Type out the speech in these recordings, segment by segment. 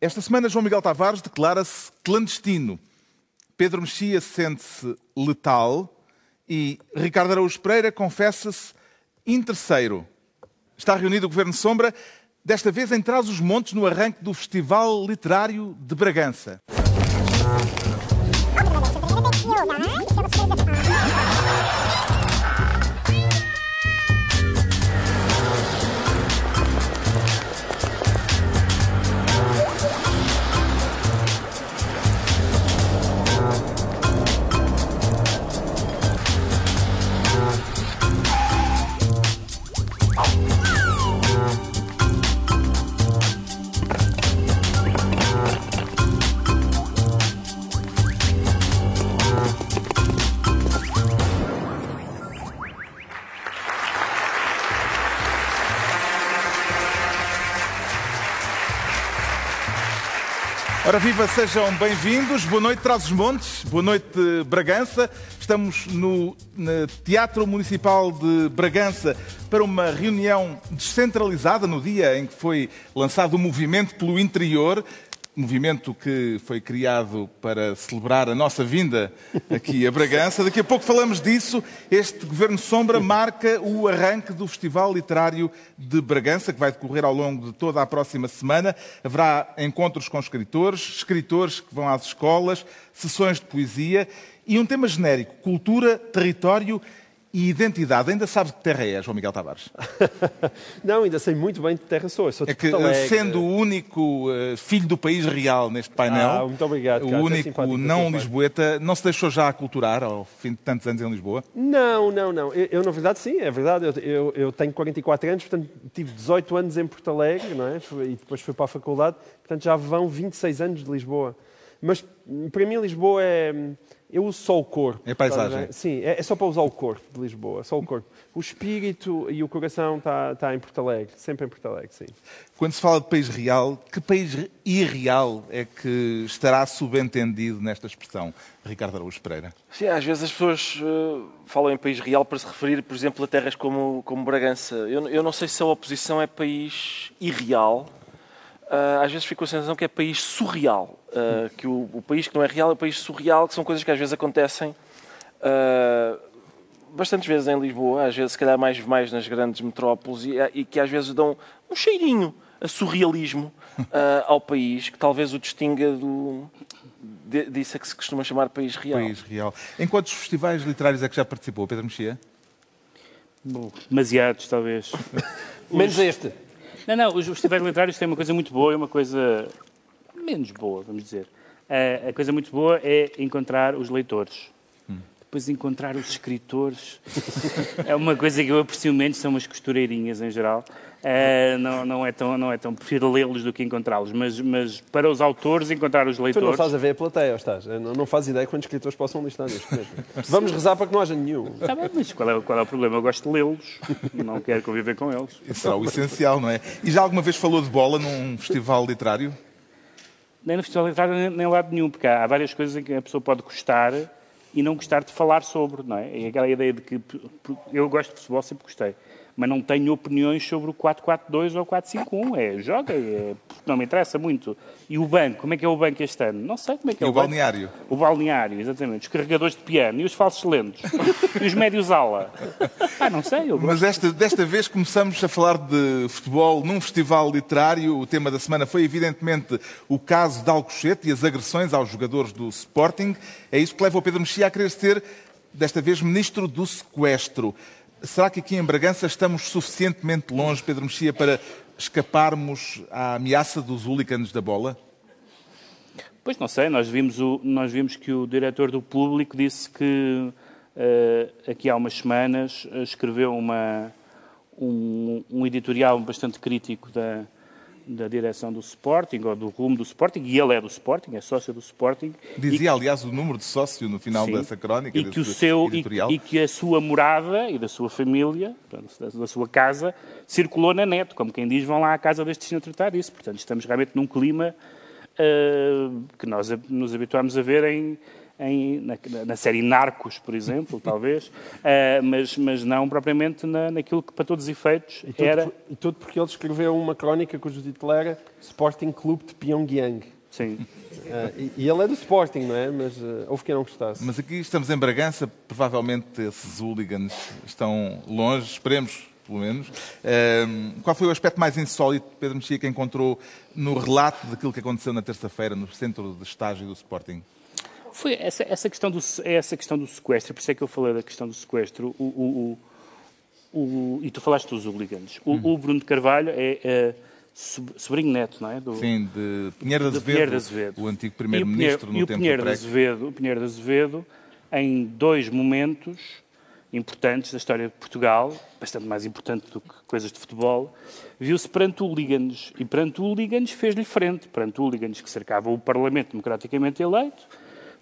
Esta semana, João Miguel Tavares declara-se clandestino. Pedro Mexia sente-se letal e Ricardo Araújo Pereira confessa-se interesseiro. Está reunido o Governo Sombra, desta vez em Trás-os-Montes, no arranque do Festival Literário de Bragança. Ora viva, sejam bem-vindos. Boa noite, Trás-os-Montes. Boa noite, Bragança. Estamos no, no, Teatro Municipal de Bragança para uma reunião descentralizada no dia em que foi lançado o movimento pelo interior movimento que foi criado para celebrar a nossa vinda aqui a Bragança. Daqui a pouco falamos disso. Este Governo Sombra marca o arranque do Festival Literário de Bragança, que vai decorrer ao longo de toda a próxima semana. Haverá encontros com escritores, escritores que vão às escolas, sessões de poesia e um tema genérico: cultura, território e identidade, ainda sabe de que terra é, João Miguel Tavares? não, ainda sei muito bem de que terra sou. sou é que, sendo o único uh, filho do país real neste painel, ah, muito obrigado, o único é não lisboeta, não se deixou já aculturar ao fim de tantos anos em Lisboa? Não, não, não. Eu, eu na verdade, sim, é verdade. Eu, eu, eu, tenho 44 anos, portanto, tive 18 anos em Porto Alegre, não é? E depois fui para a faculdade, portanto, já vão 26 anos de Lisboa. Mas, para mim, Lisboa é eu uso só o corpo. É paisagem? Sim, é, é, só para usar o corpo de Lisboa, só o corpo. O espírito e o coração está, está em Porto Alegre, sempre em Porto Alegre, sim. Quando se fala de país real, que país irreal é que estará subentendido nesta expressão, Ricardo Araújo Pereira? Sim, às vezes as pessoas uh, falam em país real para se referir, por exemplo, a terras como, como Bragança. Eu, eu não sei se a oposição é país irreal, uh, às vezes fico com a sensação que é país surreal. Uh, que o, o, país que não é real é o país surreal, que são coisas que às vezes acontecem uh, bastantes vezes em Lisboa, às vezes se calhar mais, mais nas grandes metrópoles, e, e que às vezes dão um cheirinho a surrealismo uh, ao país, que talvez o distinga do, de, disso a que se costuma chamar país real. País real. Em quantos festivais literários é que já participou, Pedro Mexia? Bom, demasiados, talvez. Menos este. Não, não, os festivais literários têm uma coisa muito boa e uma coisa menos boa, vamos dizer. A, a coisa muito boa é encontrar os leitores. Hum. Depois encontrar os escritores. é uma coisa que eu aprecio menos, são umas costureirinhas em geral. Uh, não, não, é tão, não é tão. Prefiro lê-los do que encontrá-los, mas, mas para os autores, encontrar os leitores. Tu não estás a ver a plateia, estás? Não, não fazes ideia quantos escritores possam listar neste momento. Vamos rezar para que não haja nenhum. Tá bem, mas qual é, qual é o problema? Eu gosto de lê-los, não quero conviver com eles. Isso é o essencial, não é? E já alguma vez falou de bola num festival literário? nem no festival literário, nem, nem lado nenhum, porque há, há, várias coisas em que a pessoa pode gostar e não gostar de falar sobre, não é? E aquela ideia de que eu gosto de futebol, sempre gostei mas não tenho opiniões sobre o 4-4-2 ou o 4-5-1. É, joga, é, não me interessa muito. E o banco, como é que é o banco este ano? Não sei como é que é o, o balneário? O balneário, exatamente. Os carregadores de piano e os falsos lentos. e os médios ala. Ah, não sei. Mas esta, desta vez começamos a falar de futebol num festival literário. O tema da semana foi, evidentemente, o caso de Alcochete e as agressões aos jogadores do Sporting. É isso que leva o Pedro Mexia a querer ser, desta vez, ministro do sequestro. Será que aqui em Bragança estamos suficientemente longe, Pedro Mexia, para escaparmos à ameaça dos hooligans da bola? Pois não sei, nós vimos, o, nós vimos que o diretor do público disse que uh, aqui há umas semanas escreveu uma, um, um editorial bastante crítico da, da direção do Sporting, ou do rumo do Sporting, e ele é do Sporting, é sócio do Sporting. Dizia, aliás, o número de sócio no final sim, dessa crónica, e que, o seu, e, e, que a sua morada e da sua família, da sua casa, circulou na net, como quem diz, vão lá à casa deste senhor tratar disso. Portanto, estamos realmente num clima uh, que nós nos habituámos a ver em, em, na, na, série Narcos, por exemplo, talvez, uh, mas, mas não propriamente na, naquilo que, para todos os efeitos, e tudo, era... E tudo porque ele escreveu uma crónica cujo título era Sporting Clube de Pyongyang. Sim. Uh, e, e, ele é do Sporting, não é? Mas uh, houve quem não gostasse. Mas aqui estamos em Bragança, provavelmente esses hooligans estão longe, esperemos pelo menos. Uh, qual foi o aspecto mais insólito Pedro Mexia que encontrou no relato daquilo que aconteceu na terça-feira no centro de estágio do Sporting? Foi essa, essa, questão do, é essa questão do sequestro, por isso é que eu falei da questão do sequestro. O, o, o, o e tu falaste dos hooligans. O, uhum. o Bruno de Carvalho é, é sobrinho neto, não é? Do, Sim, de Pinheiro de Azevedo, Pinheiro de Azevedo. o antigo primeiro-ministro no e o tempo Pinheiro de Azevedo, O Pinheiro de Azevedo, em dois momentos importantes da história de Portugal, bastante mais importante do que coisas de futebol, viu-se perante hooligans. E perante hooligans fez-lhe frente, perante hooligans que cercavam o Parlamento democraticamente eleito,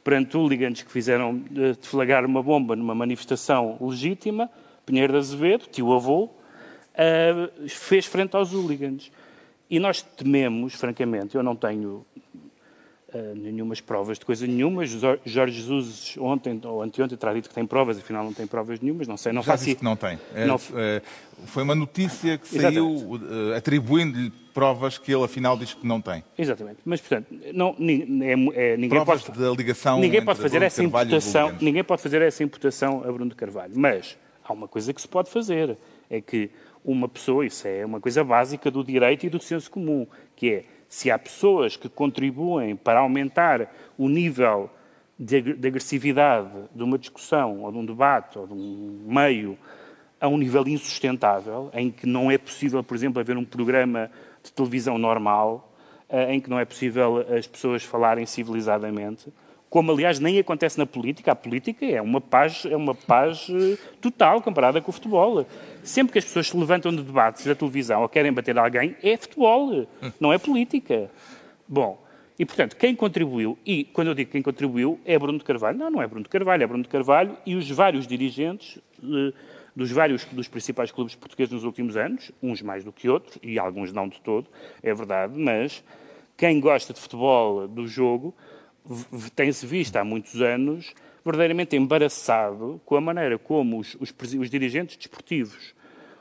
perante hooligans que fizeram eh, deflagrar uma bomba numa manifestação legítima, Pinheiro de Azevedo, tio-avô, uh, fez frente aos hooligans. E nós tememos, francamente, eu não tenho uh, nenhumas provas de coisa nenhuma. Jorge Jesus ontem ou anteontem terá dito que tem provas, afinal não tem provas nenhumas, não sei, não Já faço disse que não tem. É, não... É, foi uma notícia que saiu uh, atribuindo-lhe provas que ele afinal diz que não tem. Exatamente. Mas, portanto, não, é, é, ninguém provas pode, da ligação ninguém pode fazer essa imputação, ninguém pode fazer essa imputação a Bruno Carvalho. Mas há uma coisa que se pode fazer, é que uma pessoa, isso é uma coisa básica do direito e do senso comum, que é se há pessoas que contribuem para aumentar o nível de, agressividade de uma discussão, ou de um debate, ou de um meio, a um nível insustentável, em que não é possível, por exemplo, haver um programa de televisão normal, eh, em que não é possível as pessoas falarem civilizadamente, como aliás nem acontece na política. A política é uma paz, é uma paz eh, total comparada com o futebol. Sempre que as pessoas se levantam de debates da televisão ou querem bater alguém, é futebol, não é política. Bom, e portanto, quem contribuiu, e quando eu digo quem contribuiu, é Bruno de Carvalho. Não, não é Bruno de Carvalho, é Bruno de Carvalho e os vários dirigentes eh, dos vários dos principais clubes portugueses nos últimos anos, uns mais do que outros, e alguns não de todo, é verdade, mas quem gosta de futebol, do jogo, tem-se visto há muitos anos verdadeiramente embaraçado com a maneira como os, os, os dirigentes desportivos,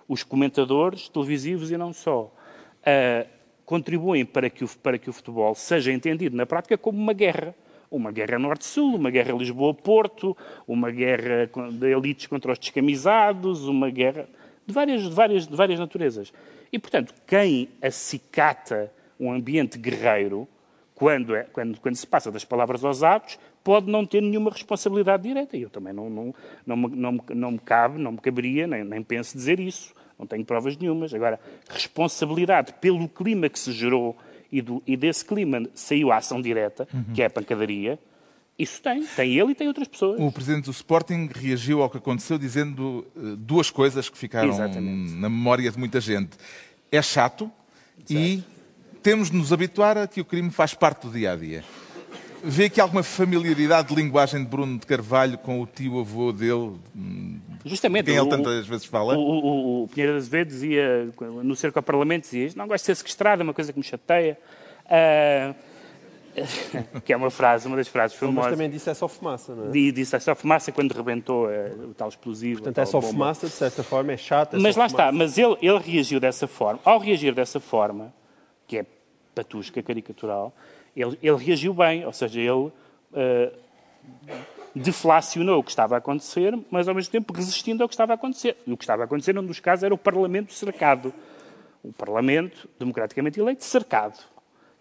os comentadores televisivos e não só, uh, contribuem para que, o, para que o futebol seja entendido na prática como uma guerra. Uma guerra norte-sul, uma guerra Lisboa-Porto, uma guerra de elites contra os descamisados, uma guerra de várias, de várias, de várias naturezas. E, portanto, quem acicata um ambiente guerreiro quando, é, quando, quando se passa das palavras aos atos, pode não ter nenhuma responsabilidade direta. E eu também não, não, não, me, não, não me cabe, não me caberia, nem, nem penso dizer isso. Não tenho provas nenhumas. Agora, responsabilidade pelo clima que se gerou e, do, e desse clima saiu a ação direta, uhum. que é a pancadaria, isso tem. Tem ele e tem outras pessoas. O presidente do Sporting reagiu ao que aconteceu dizendo uh, duas coisas que ficaram Exatamente. na memória de muita gente. É chato Exato. e temos de nos habituar a que o crime faz parte do dia a dia. Vê aqui alguma familiaridade de linguagem de Bruno de Carvalho com o tio-avô dele? Justamente. Quem ele tantas vezes fala? O, o, o Pinheiro Azevedo dizia, no cerco ao Parlamento, dizia não gosto de ser sequestrado, é uma coisa que me chateia. Uh, que é uma frase, uma das frases famosas. Mas também disse é só fumaça, não é? Disse é só fumaça quando rebentou uh, o tal explosivo. Portanto, é só bomba. fumaça, de certa forma, é chata. É mas lá fumaça. está, mas ele, ele reagiu dessa forma. Ao reagir dessa forma, que é patusca, caricatural, ele, ele reagiu bem, ou seja, ele uh, deflacionou o que estava a acontecer, mas ao mesmo tempo resistindo ao que estava a acontecer. E o que estava a acontecer, num dos casos, era o Parlamento cercado. O Parlamento, democraticamente eleito, cercado.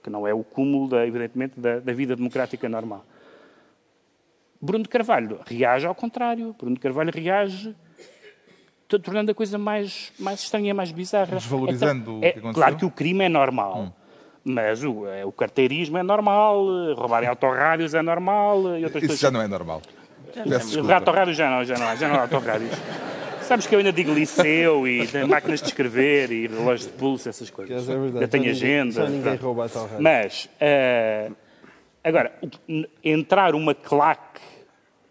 Que não é o cúmulo, da, evidentemente, da, da vida democrática normal. Bruno de Carvalho reage ao contrário. Bruno de Carvalho reage tornando a coisa mais, mais estranha, mais bizarra. Desvalorizando então, é, o que aconteceu? Claro que o crime é normal. Hum. Mas o, é, o carteirismo é normal, roubarem autorrádios é normal. E outras Isso coisas. já não é normal. Autorrádios já não, já não, já não há autorrádios. Sabes que eu ainda digo liceu e máquinas de escrever e relógios de pulso, essas coisas. É verdade. Eu tenho agenda. Já ninguém rouba autorrádios. Mas, uh, agora, entrar uma claque,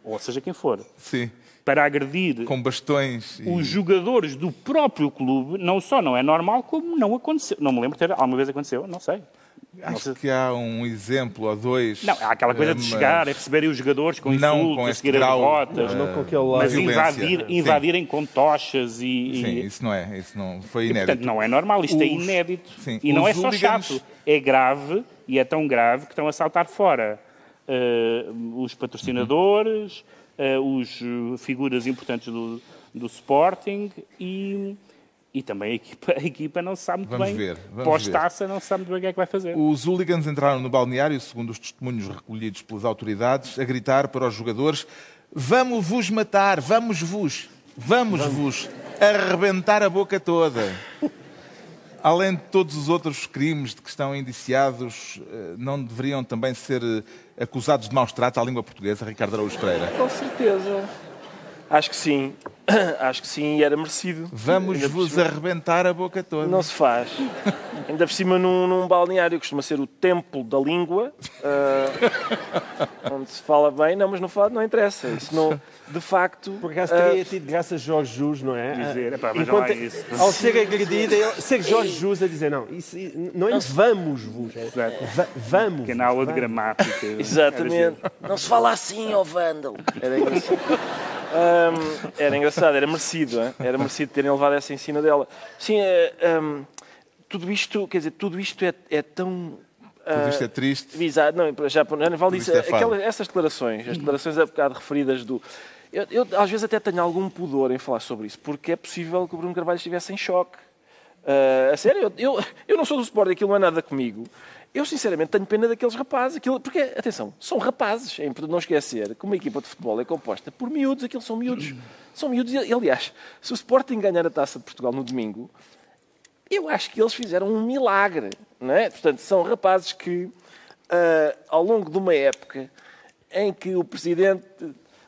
ou seja quem for, Sim para agredir com bastões e... os jogadores do próprio clube, não só não é normal, como não aconteceu. Não me lembro de ter alguma vez aconteceu, não sei. Acho que há um exemplo ou dois. Não, há aquela coisa eh, de mas chegar, é perceberem os jogadores com Não insultos, com a seguir as grau, derrotas, eh, Não com aquele mas lado. violência. invadir, Sim. invadirem com tochas e, Sim, e- isso não é. Isso não foi e, inédito. portanto, não é normal, isto é Os- inédito. sim, e não é só hooligans- chato, é grave, e é tão grave que estão a saltar fora eh, os patrocinadores, eh, os eh, figuras importantes do, do Sporting e, e também a equipa, a equipa não sabe muito Vamos bem. ver, vamos Pós-taça não sabe muito bem o que é que vai fazer. Os hooligans entraram no balneário, segundo os testemunhos recolhidos pelas autoridades, a gritar para os jogadores: Vamos vos matar, vamos vos, vamos vos arrebentar a boca toda. Além de todos os outros crimes de que estão indiciados, eh, não deveriam também ser eh, acusados de maus tratos à língua portuguesa, Ricardo Araújo Pereira? Com certeza. Acho que sim. Acho que sim, e era merecido. Vamos Ainda por vos cima- arrebentar a boca toda. Não se faz. Ainda por cima, num, num balneário que costuma ser o templo da língua, ah, onde se fala bem, não, mas não, fala, não interessa. Isso não, de facto. Por acaso teria tido graças a Jorge Jus, não é? Dizer, epá, mas Enquanto, não é isso. Ao ser agredido, ele- ser Jorge Jus a dizer, não, isso, não é vamos vos, é va- vamos. Pequena aula de gramática. Exatamente. Não se fala assim, ó vândalo. Era engraçado. Ahm, era engraçado, era merecido, hein? era merecido terem levado essa ensina dela. Sim, eh, ahm, tudo isto, quer dizer, tudo isto é, é tão. Tudo ah, isto é triste. Exato, não, já, Tudo disso. isto é. Aquelas- essas declarações, as declarações há bocado referidas do. Eu, eu, às vezes até tenho algum pudor em falar sobre isso, porque é possível que o Bruno Carvalho estivesse em choque. Ah, a sério, eu, eu, eu não sou do Sport, aquilo não é nada comigo. Eu, sinceramente, tenho pena daqueles rapazes. Aquilo, porque, atenção, são rapazes. É importante não esquecer que uma equipa de futebol é composta por miúdos. Aqueles são miúdos. São miúdos. E, aliás, se o Sporting ganhar a Taça de Portugal no domingo, eu acho que eles fizeram um milagre, não é? Portanto, são rapazes que, ah, ao longo de uma época em que o presidente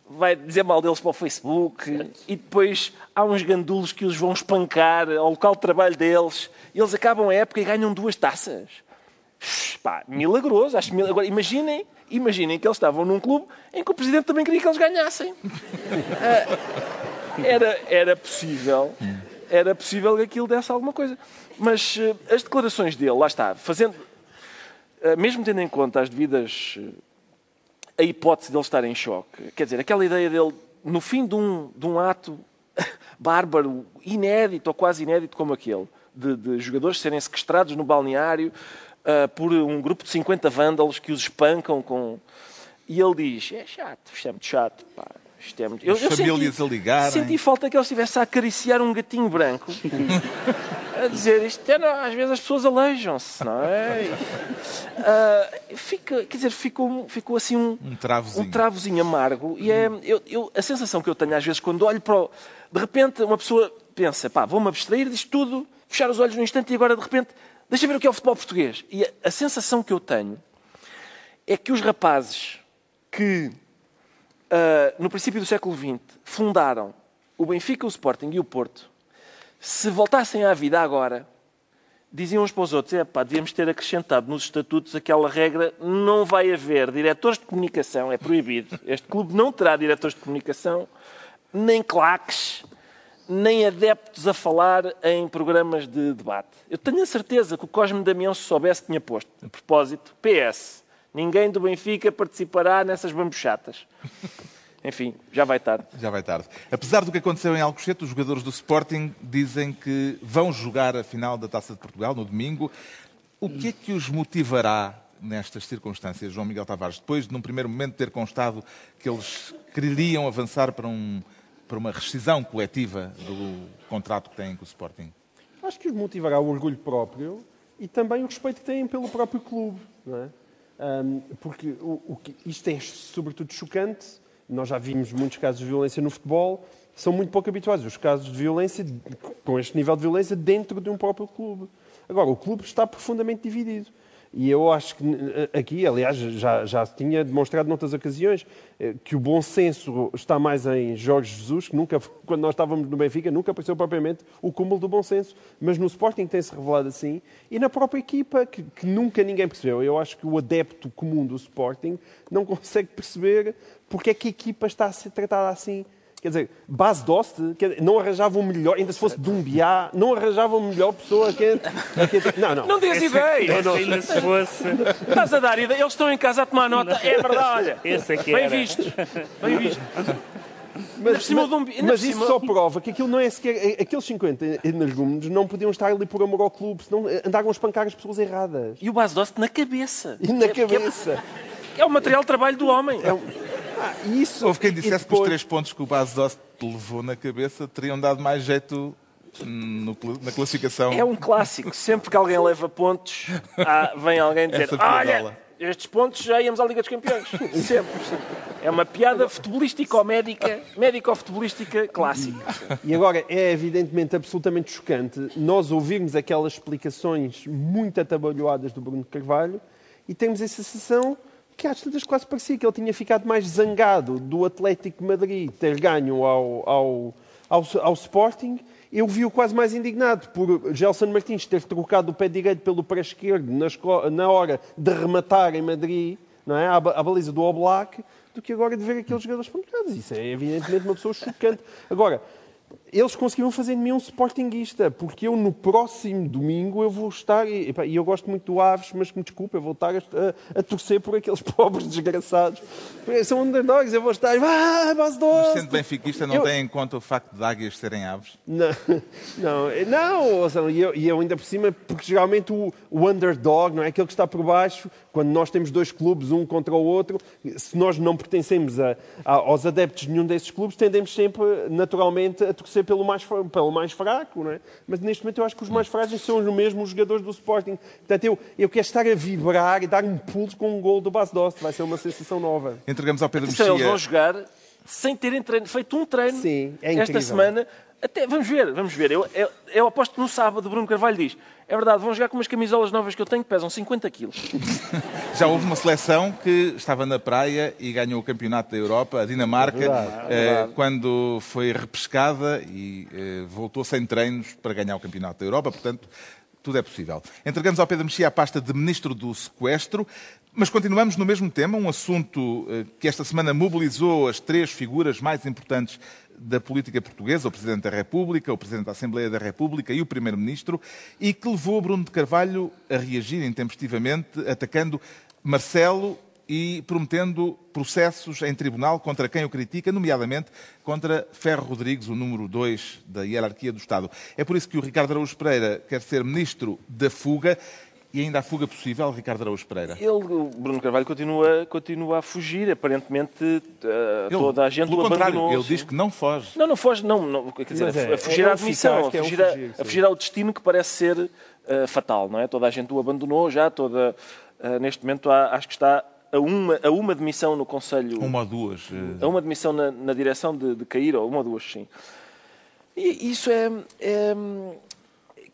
vai dizer mal deles para o Facebook e depois há uns gandulos que os vão espancar ao local de trabalho deles, e eles acabam a época e ganham duas taças. Pá, milagroso. Acho mil... Agora, imaginem, imaginem que eles estavam num clube em que o presidente também queria que eles ganhassem. Ah, era, era possível, era possível que aquilo desse alguma coisa. Mas eh, as declarações dele, lá está, fazendo, eh, mesmo tendo em conta as devidas, a hipótese de ele estar em choque, quer dizer, aquela ideia dele, no fim de um, de um ato bárbaro, inédito ou quase inédito como aquele, de, de jogadores serem sequestrados no balneário ah, por um grupo de 50 vândalos que os espancam com. E ele diz: é chato, isto é muito chato. Pá, isto é muito... As famílias a ligarem. Senti falta que ele estivesse a acariciar um gatinho branco. a dizer isto, é, não, às vezes as pessoas aleijam-se, não é? Ah, fica, quer dizer, ficou, ficou assim um, Um travozinho. um travozinho amargo. E é, eu, eu- a sensação que eu tenho às vezes quando olho para o. De repente, uma pessoa pensa, pá, vou-me abstrair disto tudo, fechar os olhos num instante e agora de repente, deixa ver o que é o futebol português. E a, a sensação que eu tenho é que os rapazes que ah, no princípio do século XX fundaram o Benfica, o Sporting e o Porto, se voltassem à vida agora, diziam uns para os outros: é pá, devíamos ter acrescentado nos estatutos aquela regra: não vai haver diretores de comunicação, é proibido. Este clube não terá diretores de comunicação, nem claques, nem adeptos a falar em programas de debate. Eu tenho a certeza que o Cosme Damião, se soubesse, tinha posto. A propósito, PS. Ninguém do Benfica participará nessas bambuchatas. Enfim, já vai tarde. Já vai tarde. Apesar do que aconteceu em Alcochete, os jogadores do Sporting dizem que vão jogar a final da Taça de Portugal no domingo. O que é que os motivará nestas circunstâncias, João Miguel Tavares, depois de num primeiro momento ter constado que eles queriam avançar para, um, para uma rescisão coletiva do contrato que têm com o Sporting? Acho que os motivará o orgulho próprio e também o respeito que têm pelo próprio clube. Não é? Ahm, porque o, o que, isto é sobretudo chocante. Nós já vimos muitos casos de violência no futebol, são muito pouco habituais os casos de violência, com este nível de violência, dentro de um próprio clube. Agora, o clube está profundamente dividido. E eu acho que eh, aqui, aliás, já, já se tinha demonstrado noutras ocasiões eh, que o bom senso está mais em Jorge Jesus, que nunca, quando nós estávamos no Benfica, nunca apareceu propriamente o cúmulo do bom senso. Mas no Sporting tem-se revelado assim. E na própria equipa, que, que nunca ninguém percebeu. Eu acho que o adepto comum do Sporting não consegue perceber porque é que a equipa está a ser tratada assim. Quer dizer, Bas Dost quer dizer, não arranjavam melhor, ainda se fosse Dumbiá, não arranjavam melhor pessoa que. que não, não. Não dês ideia! Esse ainda se fosse. Estás a dar ideia. Eles estão em casa a tomar nota. É verdade, olha. Esse é que Bem visto. Bem visto. Mas, mas- um- mas isso cima- só prova que aquilo não é sequer. Aqueles 50 energúmenos não podiam estar ali por amor ao clube, senão andavam a espancar as pessoas erradas. E o base doce na cabeça. E na É- cabeça. É, é o material de trabalho do homem. É um- Ah, isso. Houve quem dissesse que os depois- três pontos que o Base Dost levou na cabeça teriam dado mais jeito no na classificação. É um clássico. Sempre que alguém leva pontos, há- vem alguém dizer. Olha, estes pontos já íamos à Liga dos Campeões. Sempre. É uma piada futebolístico-médica, médico-futebolística clássica. E agora é evidentemente absolutamente chocante nós ouvirmos aquelas explicações muito atabalhoadas do Bruno Carvalho e termos a sensação que às tantas quase parecia que ele tinha ficado mais zangado do Atlético Madrid ter ganho ao, ao, ao, ao Sporting. Eu vi-o quase mais indignado por Gelson Martins ter trocado o pé direito pelo pé esquerdo na, hora de rematar em Madrid, não é? baliza do Oblak, do que agora de ver aqueles jogadores pontuados. Isso é evidentemente uma pessoa chocante. Agora, eles conseguiram fazer de mim um sportinguista, porque eu no próximo domingo eu vou estar, e, epá, eu gosto muito do Aves, mas me desculpa, eu vou estar a, a- torcer por aqueles pobres desgraçados. São underdogs, eu vou estar, ah, base Mas doce. sendo benfiquista, não Eu- tem em conta o facto de águias serem aves? Não, não, não ou seja, e eu, eu ainda por cima, porque geralmente o, o underdog, não é aquele que está por baixo, quando nós temos dois clubes, um contra o outro, se nós não pertencemos a- a- aos adeptos de nenhum desses clubes, tendemos sempre, naturalmente, a torcer pelo mais, pelo mais fraco, não é? Mas neste momento eu acho que os mais frágeis são os mesmos os jogadores do Sporting. Portanto, eu, eu quero estar a vibrar e dar um pulso com um gol do Bas Dost, vai ser uma sensação nova. Entregamos ao Pedro Então, eles vão Mexia. jogar sem terem treino, feito um treino Sim, é esta semana. Até, vamos ver, vamos ver. Eu, eu, eu aposto que no sábado o Bruno Carvalho diz: é verdade, vão jogar com umas camisolas novas que eu tenho que pesam 50 quilos. Já houve uma seleção que estava na praia e ganhou o campeonato da Europa, a Dinamarca, verdade, eh, quando foi repescada e eh, voltou sem treinos para ganhar o campeonato da Europa. Portanto, tudo é possível. Entregamos ao Pedro Mexia a pasta de Ministro do Sequestro, mas continuamos no mesmo tema, um assunto eh, que esta semana mobilizou as três figuras mais importantes da política portuguesa, o Presidente da República, o Presidente da Assembleia da República e o Primeiro-Ministro, e que levou Bruno de Carvalho a reagir intempestivamente, atacando Marcelo e prometendo processos em tribunal contra quem o critica, nomeadamente contra Ferro Rodrigues, o número 2 da hierarquia do Estado. É por isso que o Ricardo Araújo Pereira quer ser ministro da fuga. E ainda há fuga possível, Ricardo Araújo Pereira? Ele, o Bruno Carvalho continua, continua a fugir. Aparentemente, eh, Ele, toda a gente pelo o contrário, abandonou. ele sim. diz que não foge. Não, não foge, não, não quer dizer, Mas a, é, a fugir é à um admissão, eficaz, a é um fugir, a- fugir, a, fugir ao destino que parece ser eh, fatal, não é? Toda a gente o abandonou já, toda, eh, neste momento há- acho que está a uma, a uma demissão no Conselho, Uma ou duas. a uma demissão na, na direção de, de cair, ou uma ou duas, sim. E isso é, é,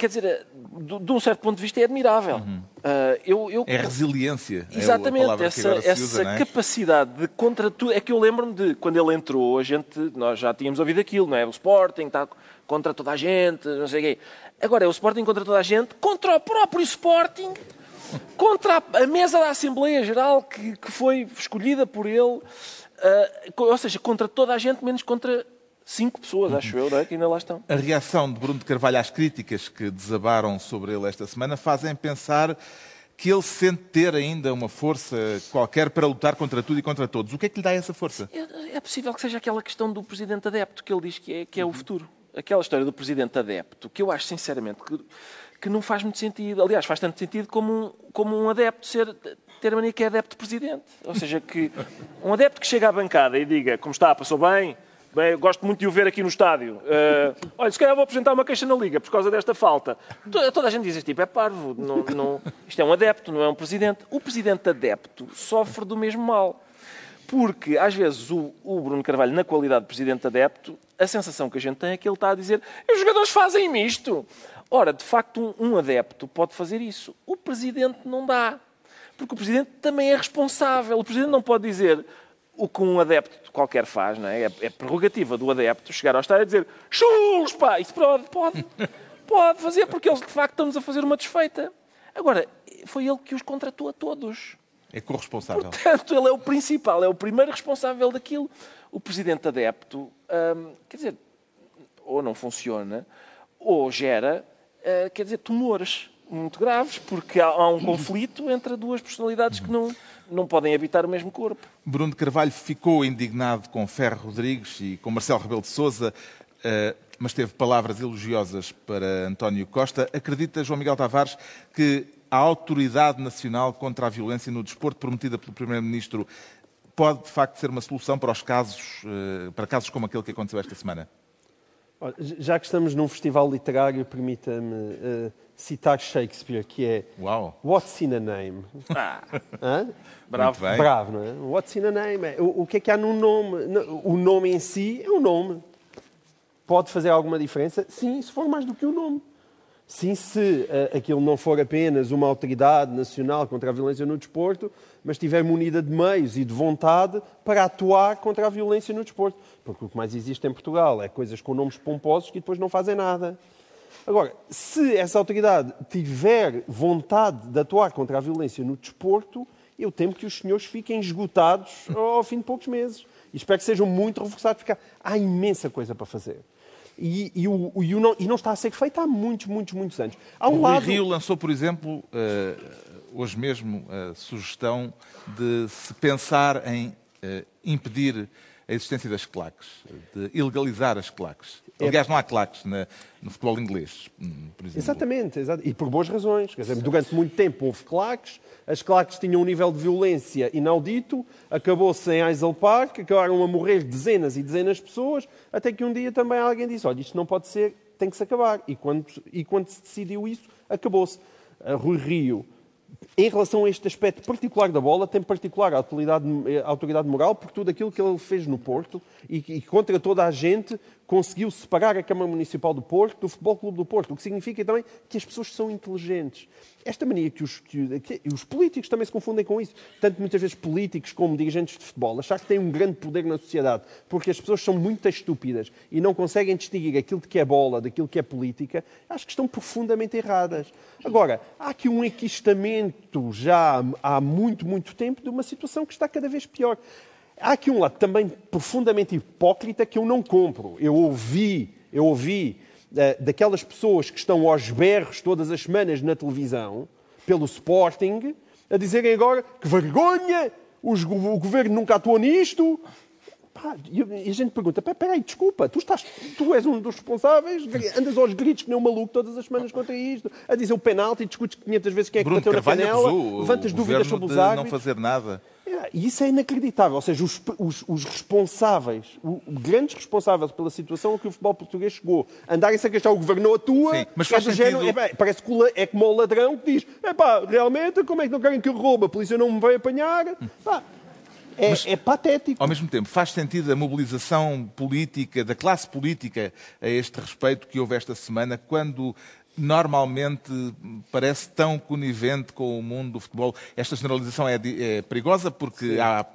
quer dizer, eh, de, de um certo ponto de vista é admirável. Ah, eu, eu, É resiliência. é Exatamente, que essa, essa usa, é? capacidade de contra tudo. É que eu lembro-me de quando ele entrou, a gente, nós já tínhamos ouvido aquilo, não é? O Sporting está contra toda a gente, não sei o quê. Agora é o Sporting contra toda a gente, contra o próprio Sporting, contra a, mesa da Assembleia Geral que, que foi escolhida por ele, co- ou seja, contra toda a gente, menos contra cinco pessoas, acho eu, não é? Que ainda lá estão. A reação de Bruno de Carvalho às críticas que desabaram sobre ele esta semana fazem pensar que ele sente ter ainda uma força qualquer para lutar contra tudo e contra todos. O que é que lhe dá essa força? É, é possível que seja aquela questão do presidente adepto que ele diz que é, que é o futuro. Aquela história do presidente adepto, que eu acho sinceramente que, que não faz muito sentido. Aliás, faz tanto sentido como um, como um adepto ser, ter a mania que é adepto de presidente. Ou seja, que um adepto que chega à bancada e diga como está, passou bem, bem gosto muito de o ver aqui no estádio. Eh, olha, se calhar vou apresentar uma queixa na Liga por causa desta falta. To- Toda a gente diz este tipo é parvo. Não, não, isto é um adepto, não é um presidente. O presidente adepto sofre do mesmo mal. Porque, às vezes, o, o Bruno Carvalho, na qualidade de presidente adepto, a sensação que a gente tem é que ele está a dizer os jogadores fazem isto. Ora, de facto, um, um adepto pode fazer isso. O presidente não dá. Porque o presidente também é responsável. O presidente não pode dizer o que um adepto qualquer faz, não é? É, é prerrogativa do adepto chegar ao estádio e dizer chulos, pá! Isso pode, pode, pode fazer, porque eles, de facto, estamos a fazer uma desfeita. Agora, foi ele que os contratou a todos. É corresponsável. Portanto, ele é o principal, é o primeiro responsável daquilo. O presidente adepto, hum, quer dizer, ou não funciona, ou gera, uh, quer dizer, tumores muito graves, porque há, há, um conflito entre duas personalidades que não, não podem habitar o mesmo corpo. Bruno de Carvalho ficou indignado com Ferro Rodrigues e com Marcelo Rebelo de Sousa, uh, mas teve palavras elogiosas para António Costa. Acredita, João Miguel Tavares, que a autoridade nacional contra a violência no desporto prometida pelo Primeiro-Ministro pode, de facto, ser uma solução para os casos, eh, para casos como aquele que aconteceu esta semana? Já que estamos num festival literário, permita-me uh, citar Shakespeare, que é Uau. What's in a name? Ah, bravo. Bravo, não é? What's in a name? É, o, o que é que há no nome? O nome em si é um nome. Pode fazer alguma diferença? Sim, se for mais do que um nome. Sim, se uh, aquilo não for apenas uma autoridade nacional contra a violência no desporto, mas estiver munida de meios e de vontade para atuar contra a violência no desporto. Porque o que mais existe em Portugal é coisas com nomes pomposos que depois não fazem nada. Agora, se essa autoridade tiver vontade de atuar contra a violência no desporto, eu temo que os senhores fiquem esgotados ao fim de poucos meses. E espero que sejam muito reforçados, porque há imensa coisa para fazer. E, e, o, e, o não, e, não, está a ser feito há muitos, muitos, muitos anos. Há um o lado... Rio lançou, por exemplo, uh, hoje mesmo, a sugestão de se pensar em uh, impedir a existência das claques, de ilegalizar as claques. É. Aliás, não há claques na, no futebol inglês, hum, por exemplo. Exatamente, exatamente, e por boas razões. Quer dizer, durante muito tempo houve claques, as claques tinham um nível de violência inaudito, acabou-se em Isle Park, acabaram a morrer dezenas e dezenas de pessoas, até que um dia também alguém disse, olha, isto não pode ser, tem que se acabar. E quando, e quando se decidiu isso, acabou-se. Rui Rio em relação a este aspecto particular da bola, tem particular autoridade, a autoridade moral por tudo aquilo que ele fez no Porto e, e, contra toda a gente conseguiu separar a Câmara Municipal do Porto do Futebol Clube do Porto, o que significa também que as pessoas são inteligentes. Esta mania que os, que, que os políticos também se confundem com isso, tanto muitas vezes políticos como dirigentes de futebol, achar que têm um grande poder na sociedade, porque as pessoas são muito estúpidas e não conseguem distinguir aquilo que é bola daquilo que é política, acho que estão profundamente erradas. Agora, há aqui um enquistamento já há muito, muito tempo de uma situação que está cada vez pior. Há aqui um lado também profundamente hipócrita que eu não compro. Eu ouvi, eu ouvi uh, daquelas pessoas que estão aos berros todas as semanas na televisão, pelo Sporting, a dizerem agora que vergonha, os, o governo nunca atuou nisto. Pá, e a gente pergunta, peraí, desculpa, tu, estás, tu és um dos responsáveis, andas aos gritos que nem um maluco todas as semanas contra isto, a dizer o penalti, discutes 500 vezes quem é que Bruno bateu na canela, levantas dúvidas sobre os árbitros. não fazer nada. E isso é inacreditável. Ou seja, os, os, os responsáveis, os grandes responsáveis pela situação a que o futebol português chegou, andarem-se a queixar o governo não atua, Sim, mas faz é sentido... género, é, parece que é como o ladrão que diz: é pá, realmente, como é que não querem que eu rouba? A polícia não me vai apanhar. Pá, é, Mas, é, patético. Ao mesmo tempo, faz sentido a mobilização política, da classe política, a este respeito que houve esta semana, quando normalmente parece tão conivente com o mundo do futebol. Esta generalização é, é perigosa porque Sim. há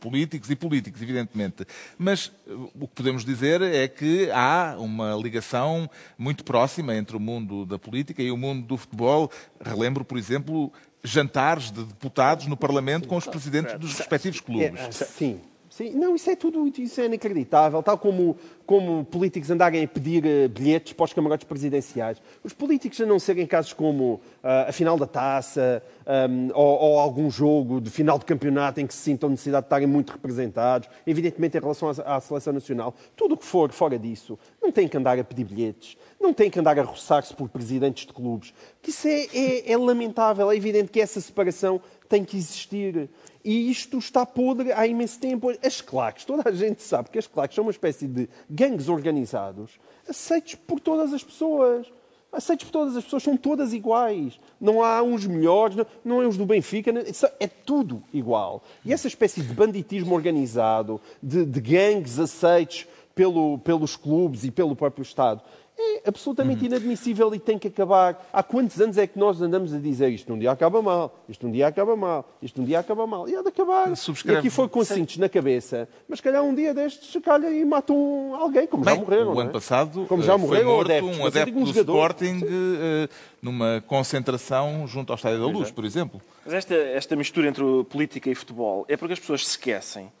políticos e políticos, evidentemente. Mas uh, o que podemos dizer é que há uma ligação muito próxima entre o mundo da política e o mundo do futebol. Relembro, por exemplo, jantares de deputados no Parlamento com os presidentes dos respectivos clubes. É, sim, Sim, não, isso é tudo isso é inacreditável. Tal como, como políticos andarem a pedir uh, bilhetes para os camarotes presidenciais. Os políticos, a não serem casos como uh, a final da taça um, ou, ou, algum jogo de final de campeonato em que se sintam necessidade de estarem muito representados, evidentemente em relação à, à seleção nacional, tudo o que for fora disso, não tem que andar a pedir bilhetes, não tem que andar a roçar-se por presidentes de clubes. Isso é, é, é lamentável. É evidente que essa separação tem que existir. E isto está podre há imenso tempo. As claques, toda a gente sabe que as claques são uma espécie de gangues organizados, aceitos por todas as pessoas. Aceitos por todas as pessoas, são todas iguais. Não há uns melhores, não, é os do Benfica, é tudo igual. E essa espécie de banditismo organizado, de, de gangues aceitos pelo, pelos clubes e pelo próprio Estado, é, absolutamente inadmissível e tem que acabar. Há quantos anos é que nós andamos a dizer isto um dia acaba mal, isto um dia acaba mal, isto um dia acaba mal, e há de acabar. Subscreve. E aqui foi com cintos na cabeça, mas calhar um dia destes se calha e matam alguém, como já Bem, morreram. o não ano é? passado Como eh, já foi morreram morto adeptos, um adepto um do jogador. Sporting eh, numa concentração junto ao Estádio da Luz, por exemplo. Mas esta, esta mistura entre política e futebol é porque as pessoas se esquecem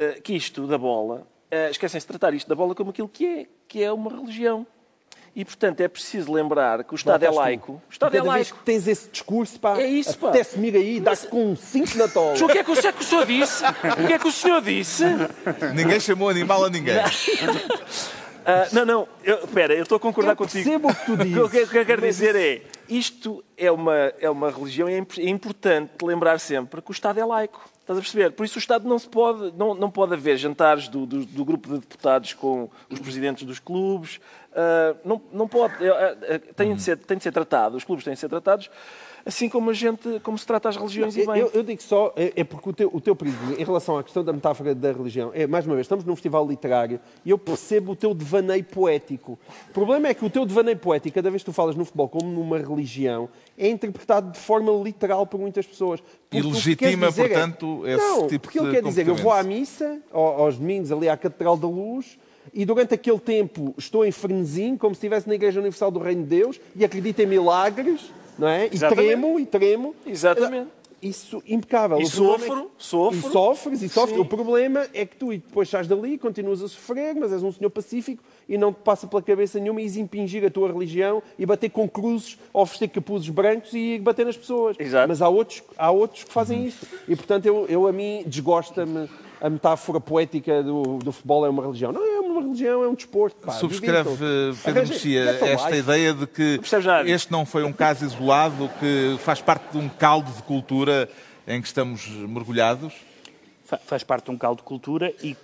eh, que isto da bola, esquecem-se de tratar isto da bola como aquilo que é, que é uma religião. E, portanto, é preciso lembrar que o Estado é laico. O Estado é laico. que tens esse discurso, pá, É isso, pá. apetece-me ir aí e dar-te com um cinto na tola. O que é que o, o que é que o senhor disse? O que é que o senhor disse? Ninguém chamou animal a ninguém. Ah, não, não, eu, espera, eu estou a concordar Eu contigo. percebo o que tu dizes. O que, eu quero dizer é, isto é uma, é uma religião e é é importante lembrar sempre que o Estado é laico. Estás a perceber? Por isso o Estado não se pode, não, não pode haver jantares do, do, do grupo de deputados com os presidentes dos clubes. Ah, não, não pode. É, é, Tem de, ser, tem de ser tratado, os clubes têm de ser tratados assim como a gente, como se trata as religiões e Eu, bem. eu- eu digo só, é, é porque o teu, o teu período em relação à questão da metáfora da religião, é, mais uma vez, estamos num festival literário e eu percebo o teu devaneio poético. O problema é que o teu devaneio poético, cada vez que tu falas no futebol como numa religião, é interpretado de forma literal por muitas pessoas. E legitima, é- portanto, esse não, tipo porque de ele quer dizer, eu vou à missa, ao- aos domingos, ali à Catedral da Luz, e durante aquele tempo estou em frenesim, como se estivesse na Igreja Universal do Reino de Deus, e acredito em milagres, não é? E Exatamente. tremo, e tremo. Exatamente. Isso, impecável. E O problema sofro, é sofro. E sofres, e sofres. Sim. O problema é que tu e depois estás dali, continuas a sofrer, mas és um senhor pacífico e não te passa pela cabeça nenhuma e impingir a tua religião e bater com cruzes, oferecer capuzes brancos e ir bater nas pessoas. Exato. Mas há outros, há outros que fazem isso. E, portanto, eu, eu a mim desgosta-me a metáfora poética do, do futebol é uma religião. Não é uma religião, é um desporto. Pá, Subscreve, divirtam-se. Pedro Mexia, esta life. ideia de que este não foi um caso isolado, que faz parte de um caldo de cultura em que estamos mergulhados? Fa- Faz parte de um caldo de cultura e,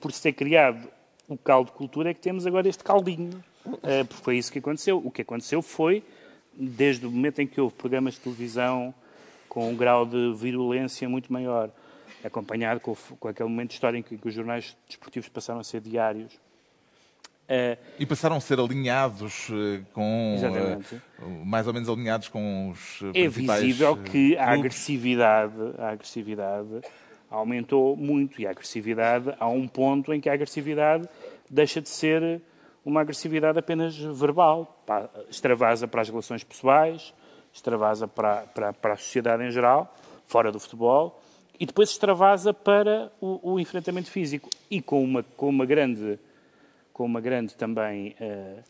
por se ter criado o caldo de cultura, é que temos agora este caldinho. Eh, porque foi isso que aconteceu. O que aconteceu foi, desde o momento em que houve programas de televisão com um grau de virulência muito maior, acompanhado com, com aquele momento histórico em que os jornais desportivos passaram a ser diários, eh, E passaram a ser alinhados eh, com. Eh, mais ou menos alinhados com os é visível que a agressividade, a agressividade aumentou muito e a agressividade há um ponto em que a agressividade deixa de ser uma agressividade apenas verbal, pá, extravasa para as relações pessoais, extravasa para, para, para a sociedade em geral, fora do futebol, e depois extravasa para o, o enfrentamento físico e com uma, com uma grande com uma grande também eh,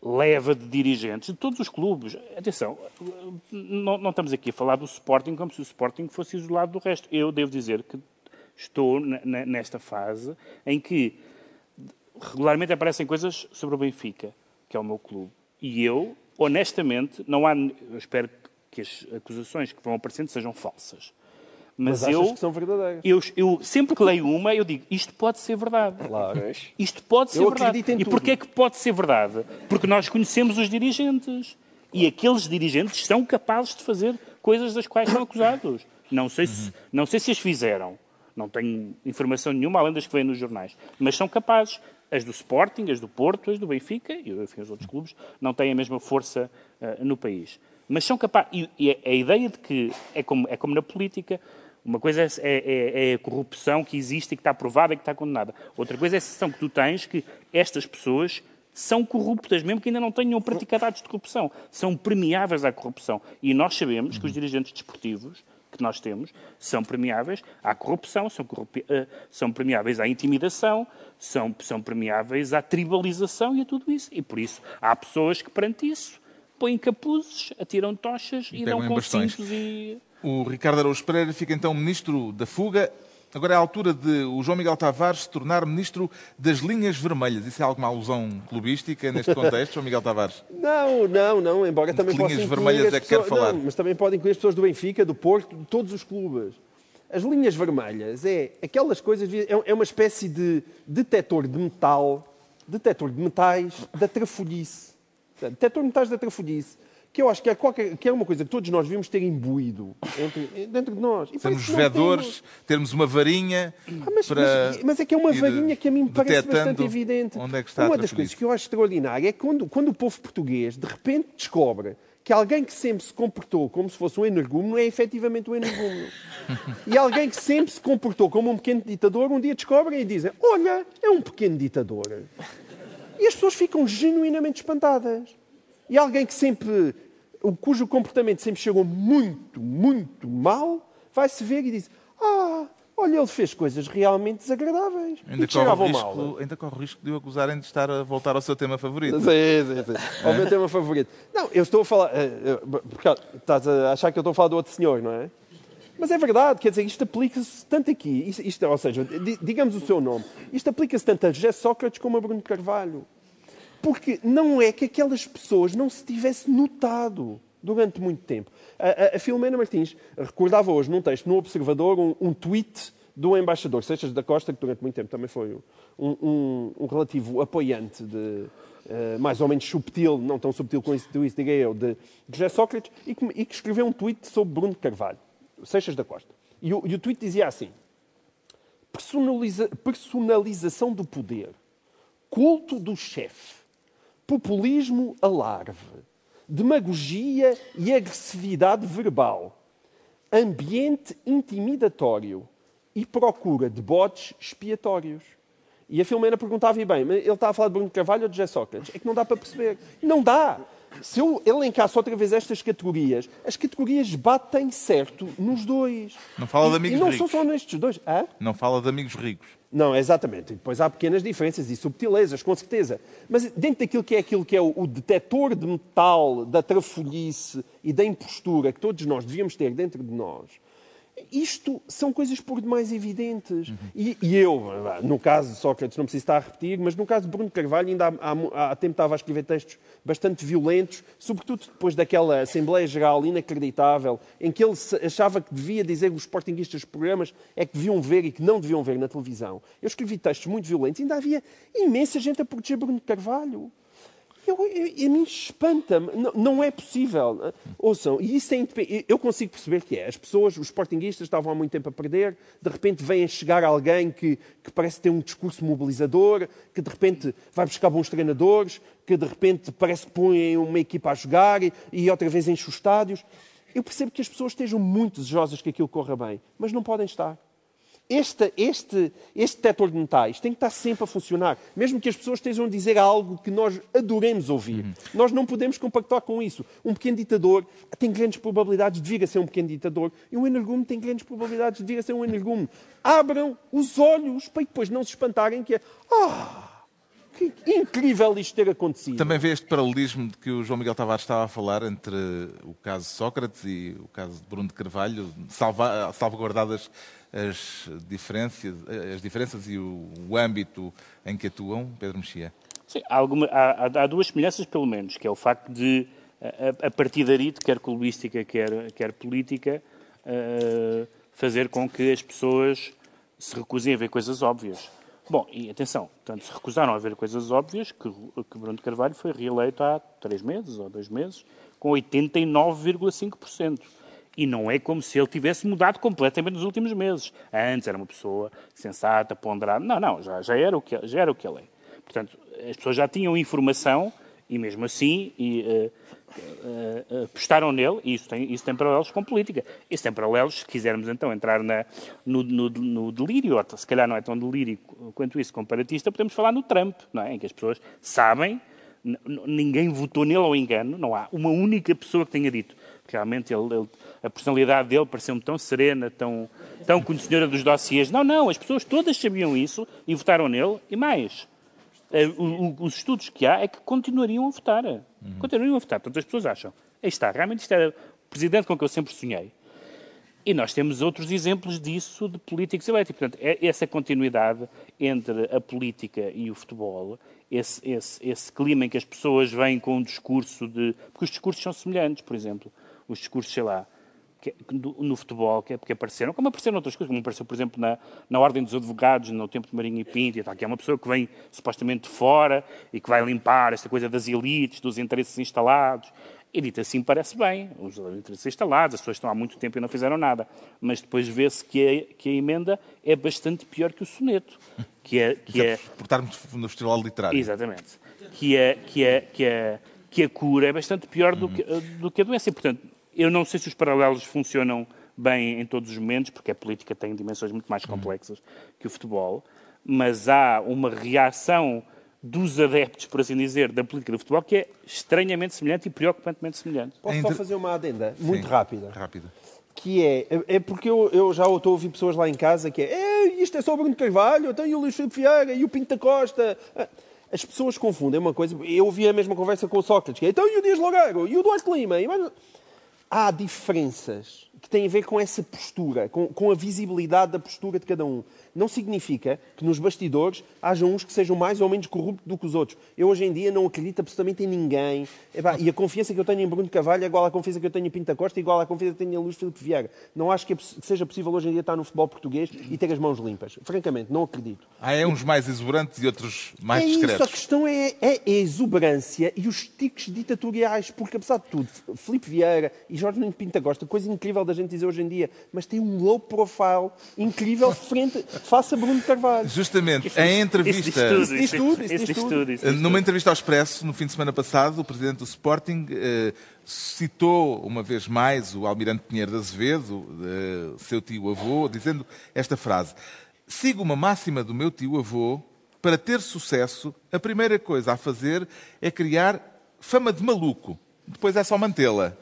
leva de dirigentes de todos os clubes. Atenção, não, não estamos aqui a falar do Sporting como se o Sporting fosse isolado do resto. Eu devo dizer que estou nesta fase em que regularmente aparecem coisas sobre o Benfica, que é o meu clube. E eu, honestamente, não há. Eu espero que as acusações que vão aparecendo sejam falsas. Mas, Mas eu, que são verdadeiras. eu, eu sempre que leio uma, eu digo, isto pode ser verdade. Claro. Isto pode ser Eu verdade. e porquê é que pode ser verdade? Porque nós conhecemos os dirigentes. E aqueles dirigentes são capazes de fazer coisas das quais são acusados. Não sei se, não sei se as fizeram. Não tenho informação nenhuma, além das que vêm nos jornais. Mas são capazes. As do Sporting, as do Porto, as do Benfica e enfim, os outros clubes não têm a mesma força eh, no país. Mas são capazes. E, e a, a ideia de que é como, é como na política. Uma coisa é, é- é a corrupção que existe e que está provada e que está condenada. Outra coisa é a sensação que tu tens que estas pessoas são corruptas, mesmo que ainda não tenham praticado atos de corrupção. São premiáveis à corrupção. E nós sabemos que os dirigentes desportivos que nós temos são premiáveis à corrupção, são, corrupi- eh, são premiáveis à intimidação, são, são premiáveis à tribalização e a tudo isso. E por isso há pessoas que, perante isso, põem capuzes, atiram tochas e Pegam dão com cintos e... O Ricardo Araújo Pereira fica então ministro da fuga. Agora é a altura de o João Miguel Tavares se tornar ministro das linhas vermelhas. Isso é alguma alusão clubística neste contexto, João Miguel Tavares? Não, não, não, embora também possa linhas vermelhas as é que quer pessoas- falar? Não, mas também pode incluir as pessoas do Benfica, do Porto, de todos os clubes. As linhas vermelhas é aquelas coisas, é é uma espécie de detector de metal, detector de metais da trafolhice. Detector de metais da trafolhice, que eu acho que é, qualquer, que é uma coisa que todos nós devíamos ter imbuído entre, dentro de nós. E Sermos vedores, temos. termos uma varinha ah, mas, para mas, mas, é que é uma varinha que a mim me parece bastante evidente. Onde é que está uma das coisas que eu acho extraordinária é quando, quando o povo português de repente descobre que alguém que sempre se comportou como se fosse um energúmeno é efetivamente um energúmeno. e alguém que sempre se comportou como um pequeno ditador, um dia descobrem e dizem: Olha, é um pequeno ditador. E as pessoas ficam genuinamente espantadas. E alguém que sempre, cujo comportamento sempre chegou muito, muito mal, vai-se ver e diz: Ah, olha, ele fez coisas realmente desagradáveis. Ainda, corre o, risco, mal. ainda corre o risco de o acusarem de estar a voltar ao seu tema favorito. Sim, sim, sim. Ao meu tema favorito. Não, eu estou a falar. Eh, eh, porque estás a achar que eu estou a falar do outro senhor, não é? Mas é verdade, quer dizer, isto aplica-se tanto aqui, isto, isto, ou seja, digamos o seu nome, isto aplica-se tanto a José Sócrates como a Bruno Carvalho. Porque não é que aquelas pessoas não se tivessem notado durante muito tempo. A, a, a Filomena Martins recordava hoje num texto no Observador um, um tweet do embaixador Seixas da Costa, que durante muito tempo também foi um, um, um relativo apoiante de, uh, mais ou menos subtil, não tão subtil com isso, isso diga eu, de, de José Sócrates, e que, e que, escreveu um tweet sobre Bruno Carvalho, Seixas da Costa. E o, e o tweet dizia assim, personaliza, personalização do poder, culto do chefe, populismo alarve, demagogia e agressividade verbal, ambiente intimidatório e procura de botes expiatórios. E a Filomena perguntava, e bem, ele está a falar de Bruno Carvalho ou de José Sócrates? É que não dá para perceber. Não dá. Se eu elencasse outra vez estas categorias, as categorias batem certo nos dois. Não fala e, de amigos ricos. E não ricos. são só nestes dois. Hã? Não fala de amigos ricos. Não, exatamente. E depois há pequenas diferenças e subtilezas, com certeza. Mas dentro daquilo que é aquilo que é o, o detector de metal, da trafolhice e da impostura que todos nós devíamos ter dentro de nós, isto são coisas por demais evidentes. Uhum. E, e, eu, no caso de Sócrates, não preciso estar a repetir, mas no caso de Bruno Carvalho, ainda há, há, há tempo estava a escrever textos bastante violentos, sobretudo depois daquela Assembleia Geral inacreditável, em que ele achava que devia dizer que os sportinguistas programas é que deviam ver e que não deviam ver na televisão. Eu escrevi textos muito violentos, ainda havia imensa gente a proteger Bruno Carvalho. Eu, eu, a mim espanta-me. Não, não, é possível. Ouçam, e isso é Eu consigo perceber que é. As pessoas, os sportinguistas, estavam há muito tempo a perder, de repente vem a chegar alguém que, que parece ter um discurso mobilizador, que de repente vai buscar bons treinadores, que de repente parece que põe uma equipa a jogar e, e outra vez enche os estádios. Eu percebo que as pessoas estejam muito desejosas que aquilo corra bem, mas não podem estar este, este, este detector de metais tem que estar sempre a funcionar, mesmo que as pessoas estejam a dizer algo que nós adoremos ouvir. Uhum. Nós não podemos compactuar com isso. Um pequeno ditador tem grandes probabilidades de vir a ser um pequeno ditador e um energume tem grandes probabilidades de vir a ser um energume. Abram os olhos para depois não se espantarem que é. Ah! Que incrível isto ter acontecido. Também vê este paralelismo de que o João Miguel Tavares estava a falar entre o caso Sócrates e o caso de Bruno de Carvalho, salva, salvaguardadas as diferenças, as diferenças e o, o âmbito em que atuam, Pedro Mexia? Sim, há, alguma, há, há, duas semelhanças, pelo menos, que é o facto de a, a quer clubística, quer, quer política, uh, fazer com que as pessoas se recusem a ver coisas óbvias. Bom, e atenção, portanto, se recusaram a ver coisas óbvias, que, que Bruno Carvalho foi reeleito há três meses ou dois meses, com 89,5%. E não é como se ele tivesse mudado completamente nos últimos meses. Antes era uma pessoa sensata, ponderada. Não, não, já, já, era, o que, já era o que ele é. Portanto, as pessoas já tinham informação e mesmo assim e, uh, uh, apostaram nele, e isso tem, isso tem paralelos com política. Isso tem paralelos, se quisermos então entrar na, no, no, no delírio, ou se calhar não é tão delírio quanto isso comparatista, podemos falar no Trump, não é? em que as pessoas sabem, ninguém votou nele ao engano, não há uma única pessoa que tenha dito realmente ele, ele, a personalidade dele pareceu-me tão serena, tão, tão conhecedora dos dossiês. Não, não, as pessoas todas sabiam isso e votaram nele. E mais, eh, os estudos que há é que continuariam a votar. Uhum. Continuariam a votar. Portanto, as pessoas acham, aí está, realmente isto era o presidente com que eu sempre sonhei. E nós temos outros exemplos disso de políticos eleitos. Portanto, é essa continuidade entre a política e o futebol, esse, esse, esse clima em que as pessoas vêm com um discurso de. Porque os discursos são semelhantes, por exemplo os discursos, sei lá, que, no futebol, que, que apareceram, como apareceram outras coisas, como apareceu, por exemplo, na, na Ordem dos Advogados, no tempo de Marinho e Pinto, e tal, que é uma pessoa que vem supostamente de fora e que vai limpar esta coisa das elites, dos interesses instalados. E dito assim parece bem, os interesses instalados, as pessoas estão há muito tempo e não fizeram nada. Mas depois vê-se que a, que a emenda é bastante pior que o soneto. Que é, que é... Por estarmos no festival literário. Exatamente. Que é, que é, que é, que a cura é bastante pior do que, do que a doença. E, portanto, eu não sei se os paralelos funcionam bem em todos os momentos, porque a política tem dimensões muito mais complexas que o futebol, mas há uma reação dos adeptos, por assim dizer, da política do futebol, que é estranhamente semelhante e preocupantemente semelhante. Posso Entre- só fazer uma adenda muito Sim. rápida? Rápido. Que é, é porque eu, eu já estou a ouvir pessoas lá em casa que é, é isto é só o Bruno Carvalho, tem o Luís Filipe Vieira e o Pinto da Costa. Ah, As pessoas confundem uma coisa. Eu ouvi a mesma conversa com o Sócrates, que é, então e o Dias Logago, e o Duarte Lima. E mais- Há diferenças que têm a ver com essa postura, com, com a visibilidade da postura de cada um. Não significa que nos bastidores haja uns que sejam mais ou menos corruptos do que os outros. Eu hoje em dia não acredito absolutamente em ninguém. Epá, e a confiança que eu tenho em Bruno Carvalho é igual à confiança que eu tenho em Pinta Costa, igual à confiança que eu tenho em Luís Filipe Vieira. Não acho que, é que seja possível hoje em dia estar no futebol português e ter as mãos limpas. Francamente, não acredito. Há é uns mais exuberantes e outros mais é isso, a discretos. questão é, é a exuberância e os tiques ditatoriais, porque apesar de tudo, Filipe Vieira e Jorge Nuno Pinta Costa, coisa incrível da gente dizer hoje em dia, mas tem um low profile incrível frente, face a Bruno Carvalho. Justamente, Isso em entrevista. Isso diz tudo. Isso tudo, isso Isso isso Numa entrevista ao Expresso, no fim de semana passado, o presidente do Sporting eh, citou uma vez mais o Almirante Pinheiro de Azevedo, eh, seu tio-avô, dizendo esta frase: Sigo uma máxima do meu tio-avô, para ter sucesso, a primeira coisa a fazer é criar fama de maluco. Depois é só mantê-la.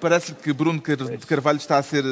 Parece-lhe que Bruno Carvalho está a ser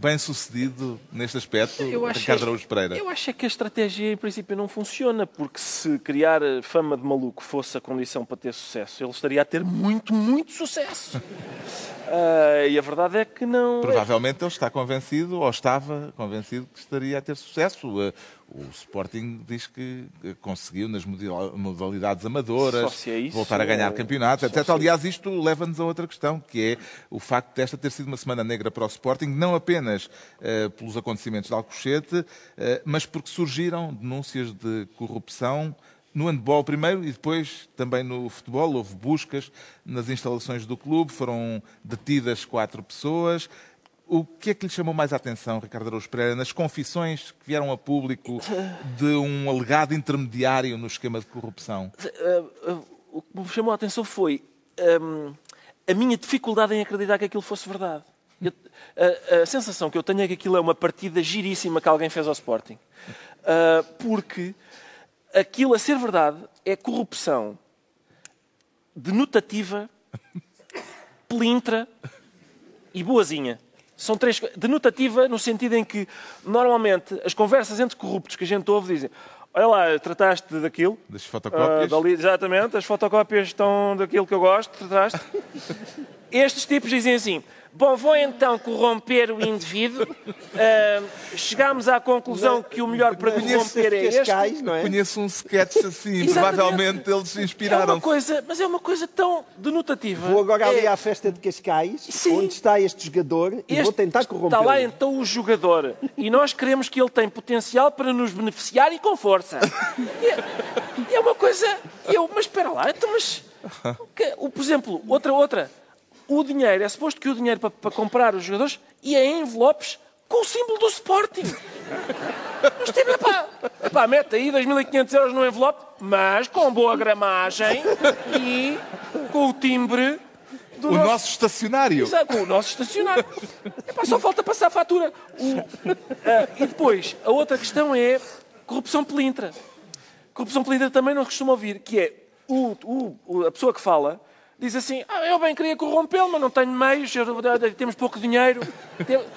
bem sucedido neste aspecto, Eu acho, Ricardo Araújo Pereira. eu acho é que a estratégia, em princípio, não funciona, porque se criar fama de maluco fosse a condição para ter sucesso, ele estaria a ter muito, muito sucesso. Ah, e a verdade é que não. Provavelmente ele está convencido, ou estava convencido, que estaria a ter sucesso. Eh, O Sporting diz que conseguiu nas modal- modalidades amadoras é isso, voltar a ganhar ou- campeonatos, etc. se- Aliás, isto leva-nos a outra questão, que é o facto desta ter sido uma semana negra para o Sporting, não apenas eh, pelos acontecimentos de Alcochete, eh, mas porque surgiram denúncias de corrupção no handball primeiro e depois também no futebol. Houve buscas nas instalações do clube, foram detidas quatro pessoas. O que é que lhe chamou mais a atenção, Ricardo Araújo Pereira, nas confissões que vieram a público de um alegado intermediário no esquema de corrupção? Ah, ah, o que me chamou a atenção foi hum, a minha dificuldade em acreditar que aquilo fosse verdade. Eu- a, a sensação que eu tenho é que aquilo é uma partida giríssima que alguém fez ao Sporting. Ah, porque aquilo, a ser verdade, é corrupção denotativa, pelintra e boazinha. São três. Denotativa no sentido em que, normalmente, as conversas entre corruptos que a gente ouve dizem: Olha lá, trataste daquilo. Das fotocópias? dali- exatamente, as fotocópias estão daquilo que eu gosto, trataste. Estes tipos dizem assim: Bom, vou então corromper o indivíduo. Ah, chegámos à conclusão que o melhor para corromper é este. Cascais, não é? Conheço um sketch assim, provavelmente eles se É uma inspiraram. coisa, mas é uma coisa tão denotativa. Vou agora ali É- à festa de Cascais, Sim. onde está este jogador, e Este- vou tentar corromper. Está lá então o jogador. E nós queremos que ele tem potencial para nos beneficiar e com força. É, é uma coisa. Eu, mas espera lá, então, mas. o, por exemplo, outra, outra. O dinheiro, é suposto que o dinheiro para, para comprar os jogadores ia em envelopes com o símbolo do Sporting. Mas tipo, epá, epá, mete aí 2.500 euros no envelope, mas com boa gramagem e com o timbre do O nosso estacionário. Exato, com o nosso estacionário. Epá, só falta passar a fatura. O- ah, e depois, a outra questão é corrupção pelintra. Corrupção pelintra também não costumo ouvir, que é o- o- a pessoa que fala diz assim, ah, eu bem queria corrompê-lo, mas não tenho meios, eu- temos pouco dinheiro.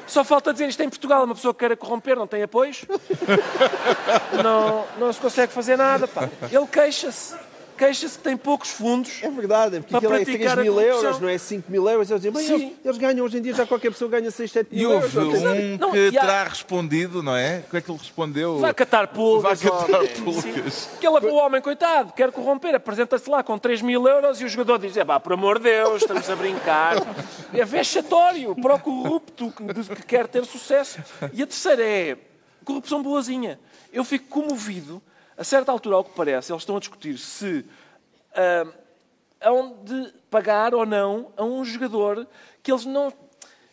Só falta dizer isto em Portugal, uma pessoa que queira corromper não tem apoios. Não, não se consegue fazer nada. Pá. Ele queixa-se. Queixa-se que tem poucos fundos. É verdade, porque Para aquilo é praticar 3 a mil euros, não é 5 mil euros. Eles, dizem, "Bem, Sim. eles, eles ganham hoje em dia, já qualquer pessoa ganha 6, 7 E mil euros. houve não tem- um Não, que e há- terá respondido, não é? O que é que ele respondeu? Vai catar pulgas. Vai catar pulgas. Sim. Aquele o homem, coitado, quer corromper, apresenta-se lá com 3 mil euros e o jogador diz: é pá, por amor de Deus, estamos a brincar. É vexatório para o corrupto que, que quer ter sucesso. E a terceira é corrupção boazinha. Eu fico comovido, a certa altura, ao que parece, eles estão a discutir se ah, hão de pagar ou não a um jogador que eles não.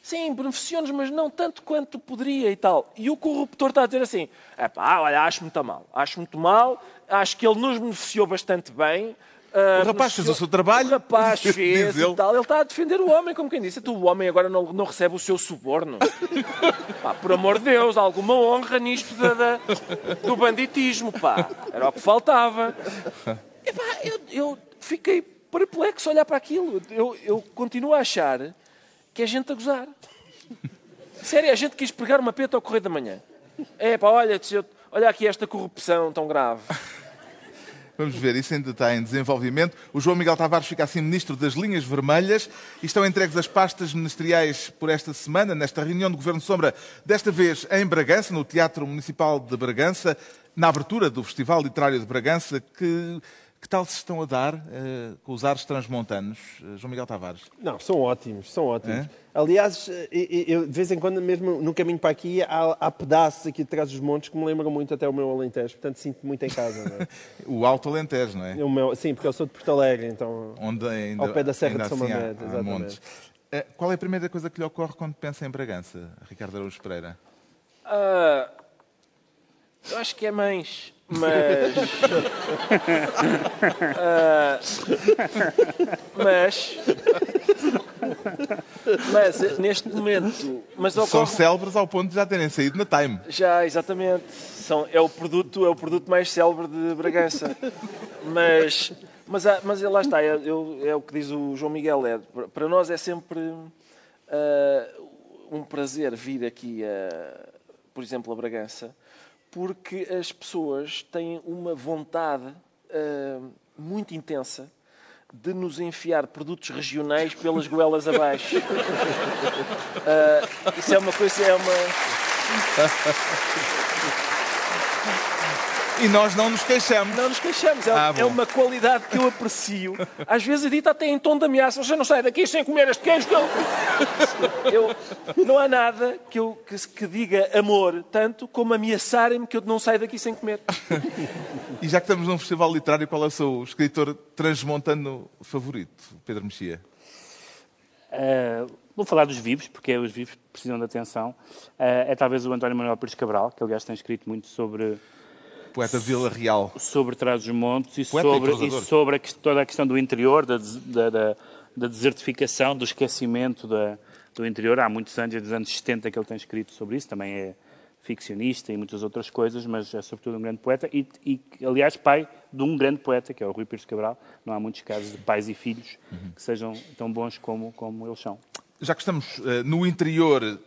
Sim, beneficiou-nos, mas não tanto quanto poderia e tal. E o corruptor está a dizer assim: é pá, olha, acho muito mal. Acho muito mal, acho que ele nos beneficiou bastante bem. Uh, o rapaz fez o seu trabalho. O rapaz fez e tal. Ele está a defender o homem, como quem disse. Tu, o homem agora não, não recebe o seu suborno. pá, por amor de Deus, alguma honra nisto da, da, do banditismo, pá. Era o que faltava. E pá, eu, eu fiquei perplexo a olhar para aquilo. Eu, eu continuo a achar que é gente a gozar. Sério, a gente quis pregar uma peta ao correio da manhã. É pá, olha, olha aqui esta corrupção tão grave. Vamos ver, isso ainda está em desenvolvimento. O João Miguel Tavares fica assim ministro das linhas vermelhas e estão entregues as pastas ministeriais por esta semana, nesta reunião do Governo Sombra, desta vez em Bragança, no Teatro Municipal de Bragança, na abertura do Festival Literário de Bragança, que que tal se estão a dar uh, com os ares transmontanos, uh, João Miguel Tavares? Não, são ótimos, são ótimos. É? Aliás, eu, de vez em quando, mesmo no caminho para aqui, há, há, pedaços aqui de trás dos montes que me lembram muito até o meu Alentejo, portanto sinto muito em casa. É? o Alto Alentejo, não é? O meu, sim, porque eu sou de Porto Alegre, então Onde ainda, ao pé da Serra de São assim Mamede, exatamente. Uh, qual é a primeira coisa que lhe ocorre quando pensa em Bragança, Ricardo Araújo Pereira? eu acho que é mães. Mas. uh, mas. Mas, neste momento. Mas ocorre... São célebres ao ponto de já terem saído na Time. Já, exatamente. São, é, o produto, é o produto mais célebre de Bragança. Mas. Mas, mas lá está, é, é, o que diz o João Miguel. É, para nós é sempre uh, um prazer vir aqui, a, por exemplo, a Bragança, porque as pessoas têm uma vontade uh, muito intensa de nos enfiar produtos regionais pelas goelas abaixo. Uh, isso é uma coisa, é uma. E nós não nos queixamos. Não nos queixamos. É, ah, é uma qualidade que eu aprecio. Às vezes a dita até em tom de ameaça. Você não sai daqui sem comer este queijo. Que eu... eu... não há nada que, eu, que, que diga amor tanto como ameaçarem-me que eu não saio daqui sem comer. e já que estamos num festival literário, qual é o seu escritor transmontano favorito, Pedro Mexia? Uh, vou falar dos vivos, porque os vivos precisam de atenção. Uh, é talvez o António Manuel Pires Cabral, que aliás tem escrito muito sobre poeta Vila Real. Sobre Trás-os-Montes e sobre, e, e sobre a, toda a questão do interior, da, da, da desertificação, do esquecimento da, do interior. Há muitos anos, dos anos 70, que ele tem escrito sobre isso. Também é ficcionista e muitas outras coisas, mas é sobretudo um grande poeta e, e, aliás, pai de um grande poeta, que é o Rui Pires Cabral. Não há muitos casos de pais e filhos uhum. que sejam tão bons como, como eles são. Já que estamos uh, no interior, uh,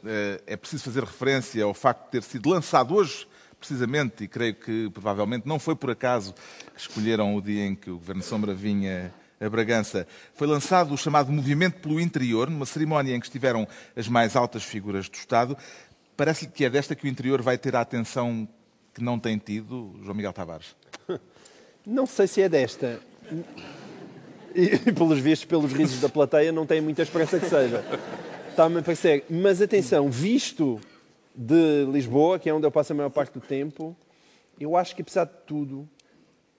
é preciso fazer referência ao facto de ter sido lançado hoje precisamente, e creio que provavelmente não foi por acaso que escolheram o dia em que o Governo Sombra vinha a Bragança, foi lançado o chamado Movimento pelo Interior, numa cerimónia em que estiveram as mais altas figuras do Estado. Parece-lhe que é desta que o interior vai ter a atenção que não tem tido, João Miguel Tavares? Não sei se é desta. E, pelos vistos, pelos risos da plateia, não tenho muita esperança que seja. Está-me a parecer. Mas atenção, visto de Lisboa, que é onde eu passo a maior parte do tempo, eu acho que, apesar de tudo,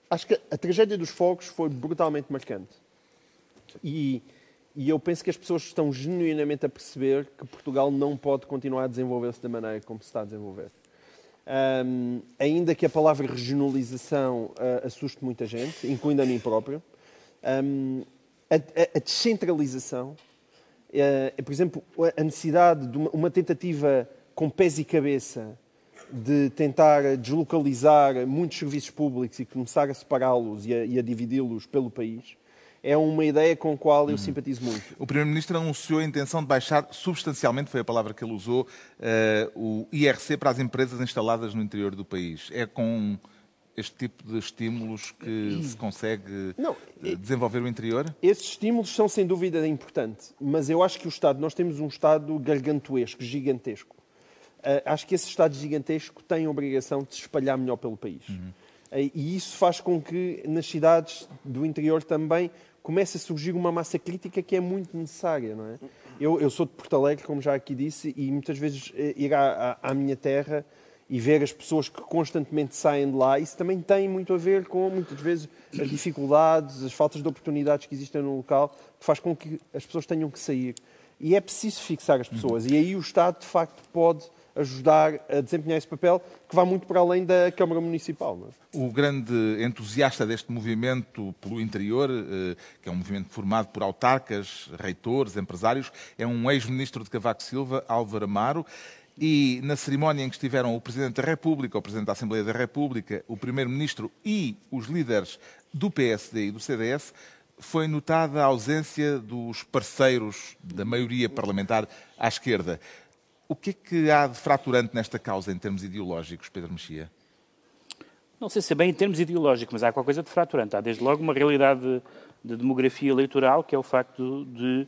acho que a tragédia dos fogos foi brutalmente marcante. E, e eu penso que as pessoas estão genuinamente a perceber que Portugal não pode continuar a desenvolver-se da maneira como se está a desenvolver. Um, ainda que a palavra regionalização uh, assuste muita gente, incluindo a mim próprio, um, a, a, a, descentralização, uh, por exemplo, a necessidade de uma, uma tentativa com pés e cabeça de tentar deslocalizar muitos serviços públicos e começar a separá-los e a, a dividi-los pelo país, é uma ideia com a qual eu uhum. simpatizo muito. O Primeiro-Ministro anunciou a intenção de baixar substancialmente, foi a palavra que ele usou, uh, o IRC para as empresas instaladas no interior do país. É com este tipo de estímulos que se consegue Não, eh, desenvolver o interior? Esses estímulos são sem dúvida importantes, mas eu acho que o Estado, nós temos um Estado gargantuesco, gigantesco. Eh, acho que esse Estado gigantesco tem a obrigação de se espalhar melhor pelo país. Uhum. E isso faz com que nas cidades do interior também comece a surgir uma massa crítica que é muito necessária, não é? Eu, eu sou de Porto Alegre, como já aqui disse, e muitas vezes ir à, à, à minha terra e ver as pessoas que constantemente saem de lá, isso também tem muito a ver com, muitas vezes, as dificuldades, as faltas de oportunidades que existem no local, que faz com que as pessoas tenham que sair. E é preciso fixar as pessoas. E aí o Estado, de facto, pode ajudar a desempenhar esse papel que vai muito para além da Câmara Municipal. É? O grande entusiasta deste movimento pelo interior, eh, que é um movimento formado por autarcas, reitores, empresários, é um ex-ministro de Cavaco Silva, Álvaro Amaro. E na cerimónia em que estiveram o Presidente da República, o Presidente da Assembleia da República, o Primeiro-Ministro e os líderes do PSD e do CDS, foi notada a ausência dos parceiros da maioria parlamentar à esquerda. O que é que há de fraturante nesta causa em termos ideológicos, Pedro Mexia? Não sei se é bem em termos ideológicos, mas há qualquer coisa de fraturante. Há desde logo uma realidade de, de demografia eleitoral, que é o facto de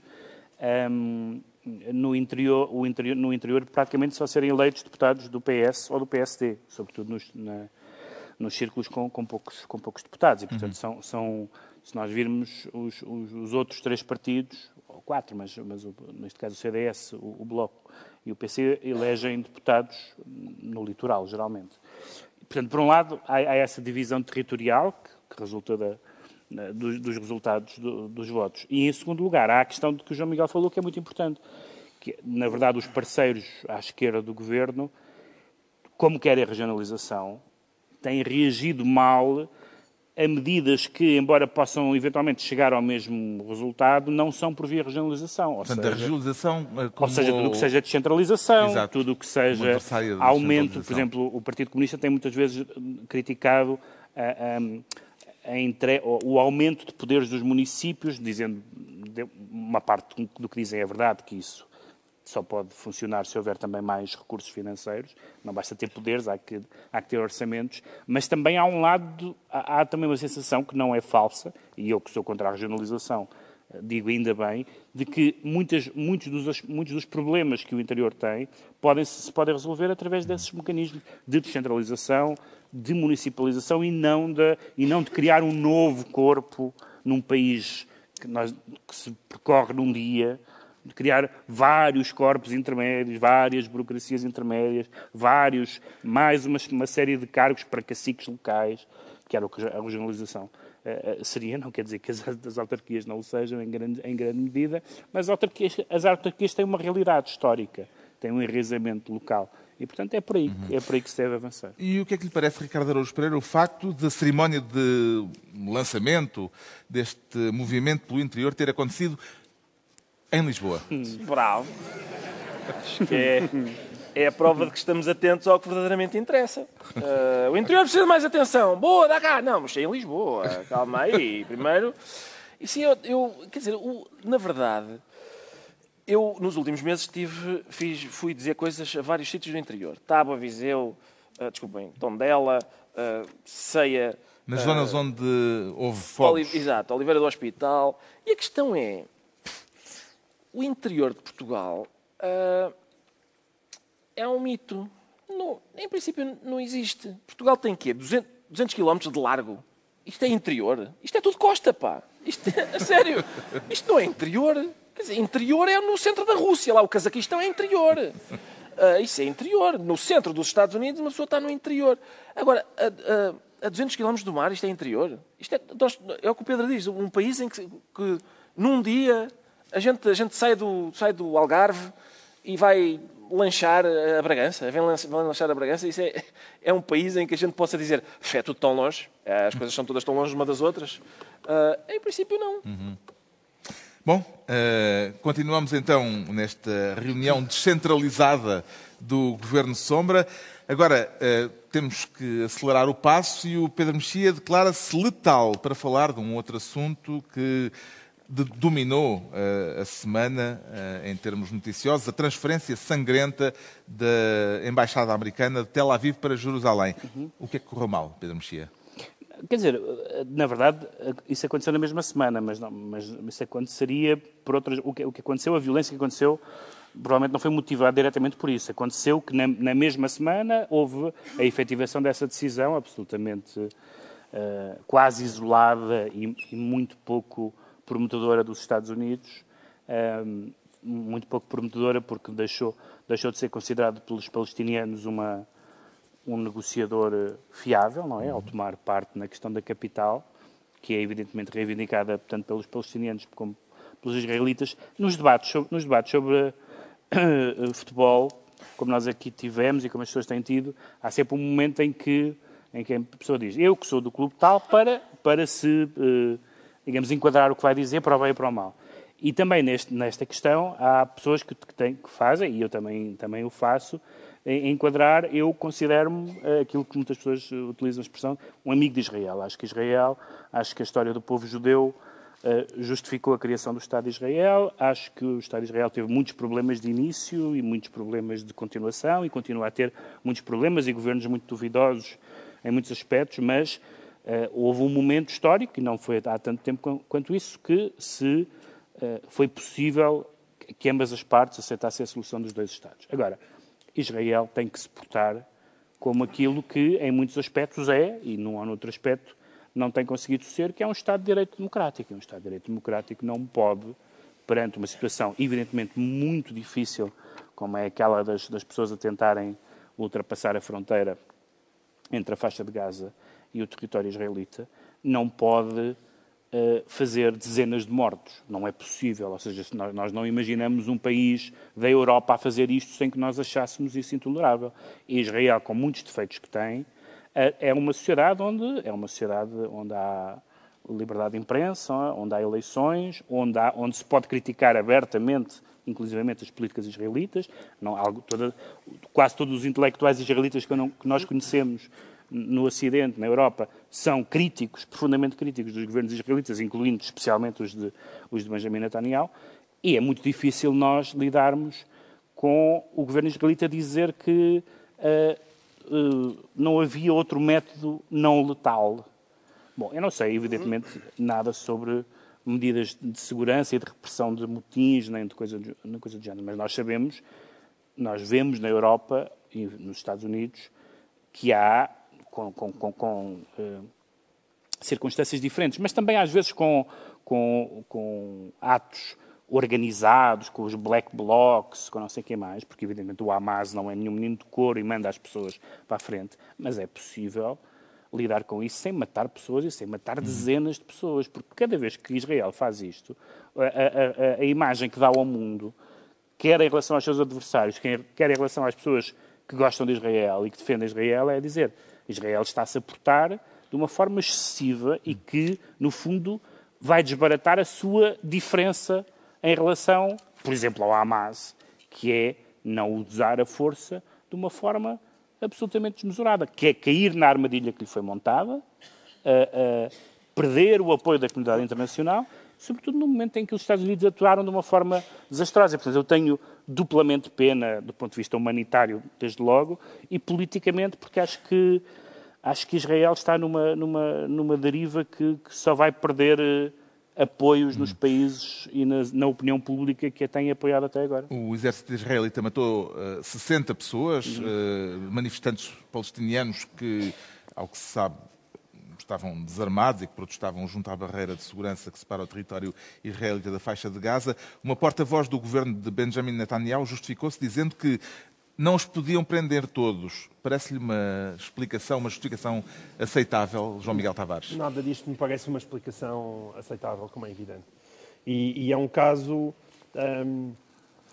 um, no, interior, o interior, no interior praticamente só serem eleitos deputados do PS ou do PSD, sobretudo nos, na, nos círculos com, com, poucos, com poucos deputados. E, portanto, uhum. são, são, se nós virmos os, os, os, outros três partidos, ou quatro, mas, mas neste caso o CDS, o, o Bloco e o PC, elegem deputados no litoral, geralmente. Portanto, por um lado, há, há essa divisão territorial que, que resulta da, dos, dos, resultados do, dos votos. E, em segundo lugar, há a questão de que o João Miguel falou, que é muito importante, que, na verdade, os parceiros à esquerda do governo, como querem a regionalização, têm reagido mal a medidas que, embora possam eventualmente chegar ao mesmo resultado, não são por via regionalização. Ou Portanto, seja, a regionalização. Como... Ou seja, tudo o que seja descentralização, Exato. tudo o que seja aumento. Por exemplo, o Partido Comunista tem muitas vezes criticado a, a, a entre... o aumento de poderes dos municípios, dizendo uma parte do que dizem é verdade, que isso só pode funcionar se houver também mais recursos financeiros. Não basta ter poderes, há que, há que ter orçamentos. Mas também há um lado, há, há, também uma sensação que não é falsa, e eu que sou contra a regionalização, eh, digo ainda bem, de que muitas, muitos, dos, muitos dos problemas que o interior tem podem, se podem resolver através desses mecanismos de descentralização, de municipalização e não de, e não de criar um novo corpo num país que, nós, que se percorre num dia criar vários corpos intermédios, várias burocracias intermédias, vários, mais uma, uma série de cargos para caciques locais, que era o que a regionalização uh, seria, não quer dizer que as, as, autarquias não o sejam em grande, em grande medida, mas as autarquias, as autarquias têm uma realidade histórica, têm um enraizamento local. E, portanto, é por aí, uhum. é por aí que se deve avançar. E o que é que lhe parece, Ricardo Araújo Pereira, o facto da cerimónia de lançamento deste movimento pelo interior ter acontecido em Lisboa. Bravo. Acho que é, é a prova de que estamos atentos ao que verdadeiramente interessa. Uh, o interior precisa de mais atenção. Boa, dá cá. Não, mas é em Lisboa. Calma aí. Primeiro. E sim, eu, eu quer dizer, o, na verdade, eu nos últimos meses tive, fiz, fui dizer coisas a vários sítios do interior. Tábua, Viseu, uh, desculpem, Tondela, uh, Ceia. Nas uh, zonas onde houve fogos. exato, Oliveira do Hospital. E a questão é, o interior de Portugal uh, é um mito. No, em princípio, não existe. Portugal tem quê? 200, 200 km de largo. Isto é interior? Isto é tudo costa, pá. Isto é, sério. Isto não é interior. Quer dizer, interior é no centro da Rússia. Lá o Cazaquistão é interior. Uh, isso é interior. No centro dos Estados Unidos, uma pessoa está no interior. Agora, a, a, a 200 km do mar, isto é interior? Isto é, é o que o Pedro diz. Um país em que, que num dia a gente, a gente sai, do, sai do Algarve e vai lanchar a Bragança, vem lanchar a Bragança, isso é, é um país em que a gente possa dizer é tudo tão longe, as coisas são todas tão longe uma das outras. Uh, em princípio, não. Uhum. Bom, uh, continuamos então nesta reunião descentralizada do Governo Sombra. Agora, uh, temos que acelerar o passo e o Pedro Mexia declara-se letal para falar de um outro assunto que dominou uh, a semana, uh, em termos noticiosos, a transferência sangrenta da Embaixada Americana de Tel Aviv para Jerusalém. Uhum. O que é que correu mal, Pedro Mexia? Quer dizer, na verdade, isso aconteceu na mesma semana, mas, não, mas isso aconteceria por outras. O que, o que aconteceu, a violência que aconteceu, provavelmente não foi motivada diretamente por isso. Aconteceu que na, na mesma semana houve a efetivação dessa decisão absolutamente uh, quase isolada e, e muito pouco prometedora dos Estados Unidos, um, muito pouco prometedora porque deixou, deixou de ser considerado pelos palestinianos uma, um negociador eh, fiável, não é? Ao tomar parte na questão da capital, que é evidentemente reivindicada tanto pelos palestinianos como pelos israelitas, nos debates sobre, nos debates sobre uh, futebol, como nós aqui tivemos e como as pessoas têm tido, há sempre um momento em que, em que a pessoa diz eu que sou do clube tal, para, para se, uh, digamos, enquadrar o que vai dizer para o bem e para o mal. E também neste, nesta questão há pessoas que, que, que fazem, e eu também, também o faço, enquadrar, eu considero-me eh, aquilo que muitas pessoas utilizam a expressão, um amigo de Israel. Acho que Israel, acho que a história do povo judeu eh, justificou a criação do Estado de Israel. Acho que o Estado de Israel teve muitos problemas de início e muitos problemas de continuação e continua a ter muitos problemas e governos muito duvidosos em muitos aspectos, mas houve um momento histórico, e não foi há tanto tempo quanto isso, que se uh, foi possível que ambas as partes aceitassem a solução dos dois Estados. Agora, Israel tem que se portar como aquilo que, em muitos aspectos, é, e num ou noutro aspecto, não tem conseguido ser, que é um Estado de Direito Democrático. Um Estado de Direito Democrático não pode, perante uma situação evidentemente muito difícil, como é aquela das, das pessoas a tentarem ultrapassar a fronteira entre a faixa de Gaza e o território israelita, não pode fazer dezenas de mortos. Não é possível. Ou seja, nós não imaginamos um país da Europa a fazer isto sem que nós achássemos isso intolerável. E Israel, com muitos defeitos que tem, é uma sociedade onde é uma sociedade onde há liberdade de imprensa, onde há eleições, onde, há, onde se pode criticar abertamente, inclusivamente as políticas israelitas. Não, algo, toda, quase todos os intelectuais israelitas que, não, que nós conhecemos no Ocidente, na Europa, são críticos, profundamente críticos dos governos israelitas, incluindo especialmente os de, os de Benjamin Netanyahu, e é muito difícil nós lidarmos com o governo israelita dizer que uh, uh, não havia outro método não letal. Bom, eu não sei, evidentemente, nada sobre medidas de segurança e de repressão de motins, nem de coisa, de, coisa do género, mas nós sabemos, nós vemos na Europa e nos Estados Unidos que há com, com, com, com uh, circunstâncias diferentes, mas também às vezes com, com, atos organizados, com os black blocs, com não sei o que mais, porque evidentemente o Hamas não é nenhum menino de couro e manda as pessoas para a frente, mas é possível lidar com isso sem matar pessoas e sem matar dezenas de pessoas, porque cada vez que Israel faz isto, a, a, a imagem que dá ao mundo, quer em relação aos seus adversários, quer em relação às pessoas que gostam de Israel e que defendem Israel, é dizer Israel está-se a portar de uma forma excessiva e que, no fundo, vai desbaratar a sua diferença em relação, por exemplo, ao Hamas, que é não usar a força de uma forma absolutamente desmesurada, que é cair na armadilha que lhe foi montada, perder o apoio da comunidade internacional, sobretudo no momento em que os Estados Unidos atuaram de uma forma desastrosa. Portanto, eu tenho duplamente pena do ponto de vista humanitário, desde logo, e politicamente, porque acho que, acho que Israel está numa, numa, numa deriva que, que só vai perder uh, apoios hum. nos países e na, na, opinião pública que a tem apoiado até agora. O exército israelita matou uh, eh, 60 pessoas, uh, manifestantes palestinianos que, ao que se sabe, estavam desarmados e que protestavam junto à barreira de segurança que separa o território israelita da faixa de Gaza. Uma porta-voz do governo de Benjamin Netanyahu justificou-se dizendo que não os podiam prender todos. Parece-lhe uma explicação, uma justificação aceitável, João Miguel Tavares? Nada disto me parece uma explicação aceitável, como é evidente. E, e é um caso. Hum,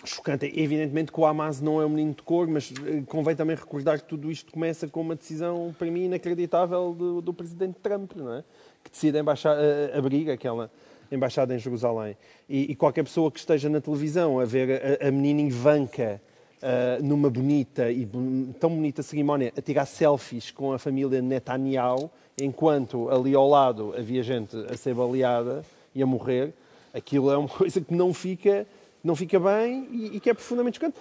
chocante. Evidentemente que o Hamas não é um menino de cor, mas eh, convém também recordar que tudo isto começa com uma decisão, para mim, inacreditável do, do presidente Trump, não é? que decide embaixar, uh, abrir aquela embaixada em Jerusalém. E, e, qualquer pessoa que esteja na televisão a ver a, a menina Ivanka uh, numa bonita e tão bonita cerimónia a tirar selfies com a família Netanyahu, enquanto ali ao lado havia gente a ser baleada e a morrer, aquilo é uma coisa que não fica não fica bem e, e que é profundamente chocante.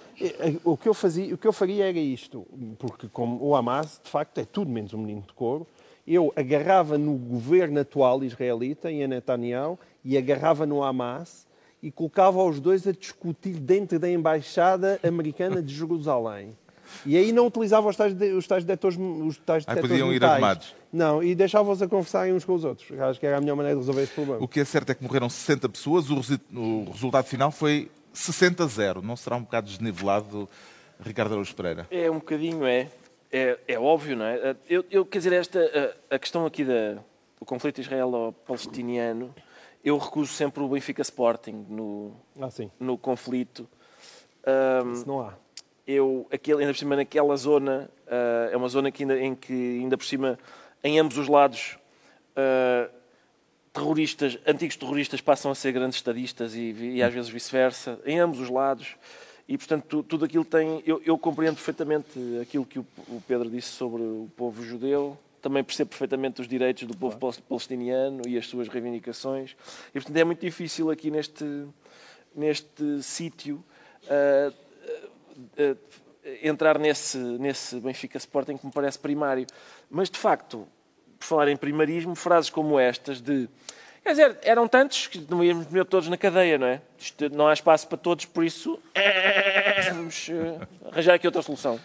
O que, eu fazia, o que eu faria era isto, porque como o Hamas, de facto, é tudo menos um menino de couro, eu agarrava no governo atual israelita, em Netanyahu, e agarrava no Hamas e colocava os dois a discutir dentro da embaixada americana de Jerusalém. E aí não utilizava os tais, de, os tais detectores, os tais detectores podiam ir armados. Não, e deixava-os a conversarem uns com os outros. Acho que era a melhor maneira de resolver esse problema. O que é certo é que morreram 60 pessoas, o, o resultado final foi 60 a 0. Não será um bocado desnivelado, Ricardo Araújo Pereira? É um bocadinho, é. é, é óbvio, não é? Eu, eu, quer dizer, esta, a, a questão aqui da, do conflito israelo-palestiniano, eu recuso sempre o Benfica Sporting no, Ah, sim. no conflito. Ahm, Isso não há. Eu, aquele, ainda por cima, naquela zona, ah, é uma zona que ainda, em que, ainda por cima, em ambos os lados, ah, terroristas, antigos terroristas passam a ser grandes estadistas e, e às vezes vice-versa, em ambos os lados. E, portanto, tu- tudo aquilo tem. Eu, eu compreendo perfeitamente aquilo que o, o Pedro disse sobre o povo judeu, também percebo perfeitamente os direitos do povo pal- palestiniano e as suas reivindicações. E, portanto, é muito difícil aqui neste, neste sítio. eh, entrar nesse, nesse Benfica Sporting que me parece primário. Mas, de facto, por falar em primarismo, frases como estas de... Quer dizer, eram tantos que não íamos meter todos na cadeia, não é? Isto, não há espaço para todos, por isso vamos eh, arranjar aqui outra solução.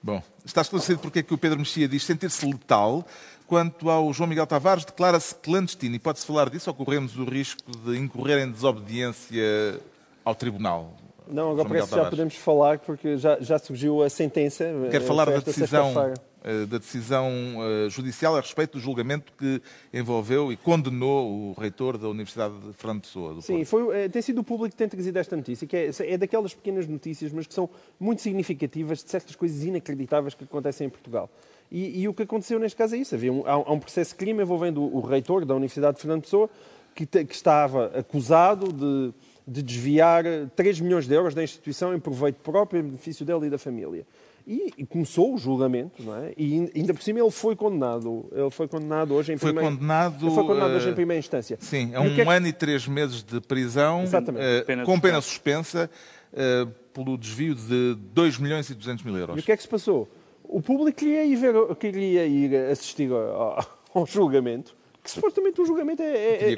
Bom, está esclarecido porque é que o Pedro Mexia diz sentir-se letal. Quanto ao João Miguel Tavares, declara-se clandestino. E pode-se falar disso ou corremos o risco de incorrer em desobediência ao tribunal? Não, agora parece que já podemos falar, porque já, já surgiu a sentença. Quero eh, falar foi da decisão, eh, da decisão eh, judicial a respeito do julgamento que envolveu e condenou o reitor da Universidade de Fernando Pessoa. Sim, foi, tem sido o público que tem trazido esta notícia, que é, é daquelas pequenas notícias, mas que são muito significativas de certas coisas inacreditáveis que acontecem em Portugal. E, e o que aconteceu neste caso é isso. Havia um, há, um processo de crime envolvendo o, o reitor da Universidade de Fernando Pessoa, que, te- que estava acusado de, de desviar 3 milhões de euros da instituição em proveito próprio, em benefício dele e da família. E, e começou o julgamento, não é? E ain- ainda por cima ele foi condenado. Ele foi condenado hoje em Foi primeira... condenado, Ele foi condenado hoje eh, em primeira instância. Sim, a um que é que- ano e três meses de prisão, eh, Pena com pena suspensa, eh, pelo desvio de 2 milhões e 200 mil euros. E o que é que se passou? O público queria ir, ver, queria ir assistir ao, ao julgamento, que supostamente o julgamento é, é, é-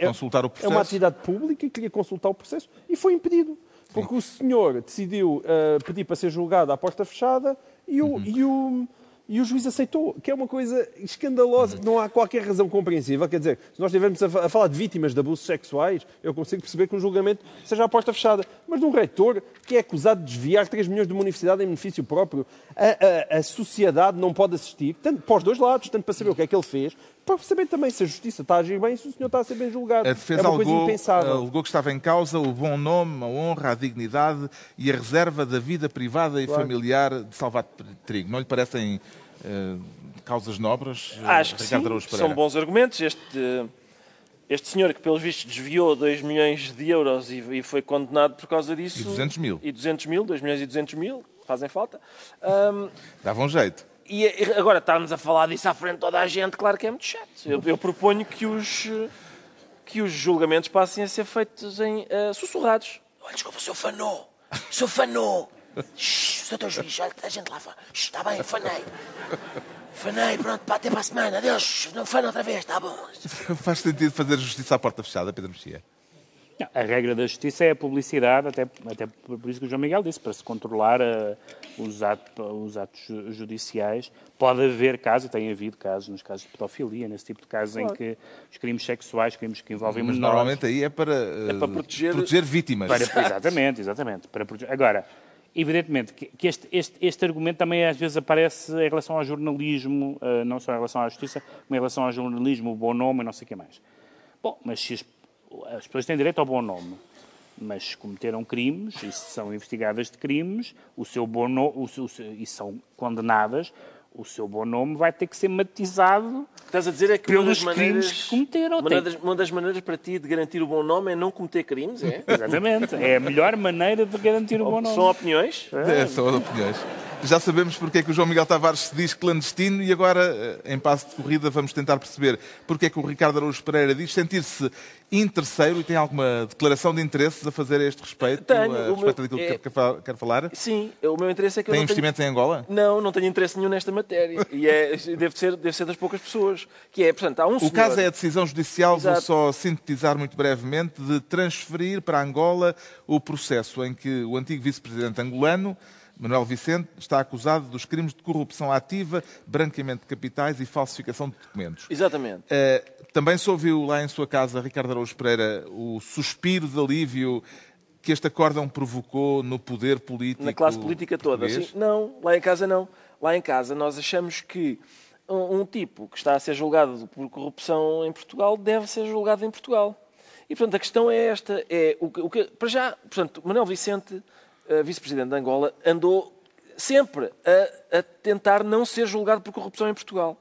é uma atividade pública e queria consultar o processo e foi impedido. Porque o senhor decidiu ah, pedir para ser julgado à porta fechada e o, Uhum. e o, e o juiz aceitou, que é uma coisa escandalosa, Uhum. que não há qualquer razão compreensível. Quer dizer, se nós estivermos a, a falar de vítimas de abusos sexuais, eu consigo perceber que um julgamento seja à porta fechada. Mas de um reitor que é acusado de desviar 3 milhões de uma universidade em benefício próprio, a, a- a sociedade não pode assistir, tanto para os dois lados, tanto para saber o que é que ele fez, para saber também se a justiça está a agir bem se o senhor está a ser bem julgado. A defesa é uma coisa alegou, impensável. alegou que estava em causa o bom nome, a honra, a dignidade e a reserva da vida privada e Claro. familiar de Salvato Trigo. Não lhe parecem eh, causas nobres, eh, Acho que Ricardo sim, são bons argumentos. Este, este senhor que, pelos vistos, desviou 2 milhões de euros e, e foi condenado por causa disso... E 200 mil. E 200 mil, 2 milhões e 200 mil, fazem falta. Ahm, Dava um jeito. E agora estarmos a falar disso à frente de toda a gente, claro que é muito chato. Eu, eu proponho que os, que os julgamentos passem a ser feitos em eh, sussurrados. Olha, desculpa, seu fanô. Seu fanô. Shhh, doutor juiz, olha, a gente lá fala. Shhh, Está bem, fanei. Fanei, pronto, pá, até para a semana. Adeus, não fana outra vez, está bom. Faz sentido fazer justiça à porta fechada, Pedro Mexia? A regra da justiça é a publicidade, até, até por isso que o João Miguel disse, para se controlar eh, os, ato- os atos ju- judiciais. Pode haver casos, e tem havido casos, nos casos de pedofilia, nesse tipo de casos em que os crimes sexuais, crimes que envolvem Mas menores... normalmente aí é para, eh, para proteger- vítimas. Para- exatamente, exatamente. Para proteger- Agora, evidentemente que, este, este, este argumento também às vezes aparece em relação ao jornalismo, eh, não só em relação à justiça, mas em relação ao jornalismo, o bom nome e não sei o que mais. Bom, mas se as, as pessoas têm direito ao bom nome, mas se cometeram crimes e se são investigadas de crimes, o seu bom nome, o seu- e são condenadas, o seu bom nome vai ter que ser matizado estás a dizer é que uma pelos das crimes maneiras, que cometeram. uma das, uma das maneiras para ti de garantir o bom nome é não cometer crimes, é? Exatamente. É a melhor maneira de garantir o bom nome. São opiniões? É, são opiniões. Já sabemos porque é que o João Miguel Tavares se diz clandestino e agora, eh, em passo de corrida, vamos tentar perceber porque é que o Ricardo Araújo Pereira diz sentir-se interesseiro e tem alguma declaração de interesses a fazer a este respeito, Tenho. a O respeito meu- daquilo que é- quer, quer fa- quer falar? Sim, o meu interesse é que eu Tem não tenho... investimentos em Angola? Não, não tenho interesse nenhum nesta matéria. E é, deve, ser, deve ser das poucas pessoas. Que é, portanto, há um O senhor... caso é a decisão judicial, vou Exato. só sintetizar muito brevemente, de transferir para Angola o processo em que o antigo vice-presidente angolano, Manuel Vicente, está acusado dos crimes de corrupção ativa, branqueamento de capitais e falsificação de documentos. Exatamente. Eh, também se ouviu lá em sua casa, Ricardo Araújo Pereira, o suspiro de alívio que este acórdão provocou no poder político Na classe política toda. Sim, não, lá em casa não. lá em casa nós achamos que um, um tipo que está a ser julgado por corrupção em Portugal deve ser julgado em Portugal. E, portanto, a questão é esta. É o que, o que, para já, portanto, Manuel Vicente, uh, vice-presidente de Angola, andou sempre a, a tentar não ser julgado por corrupção em Portugal.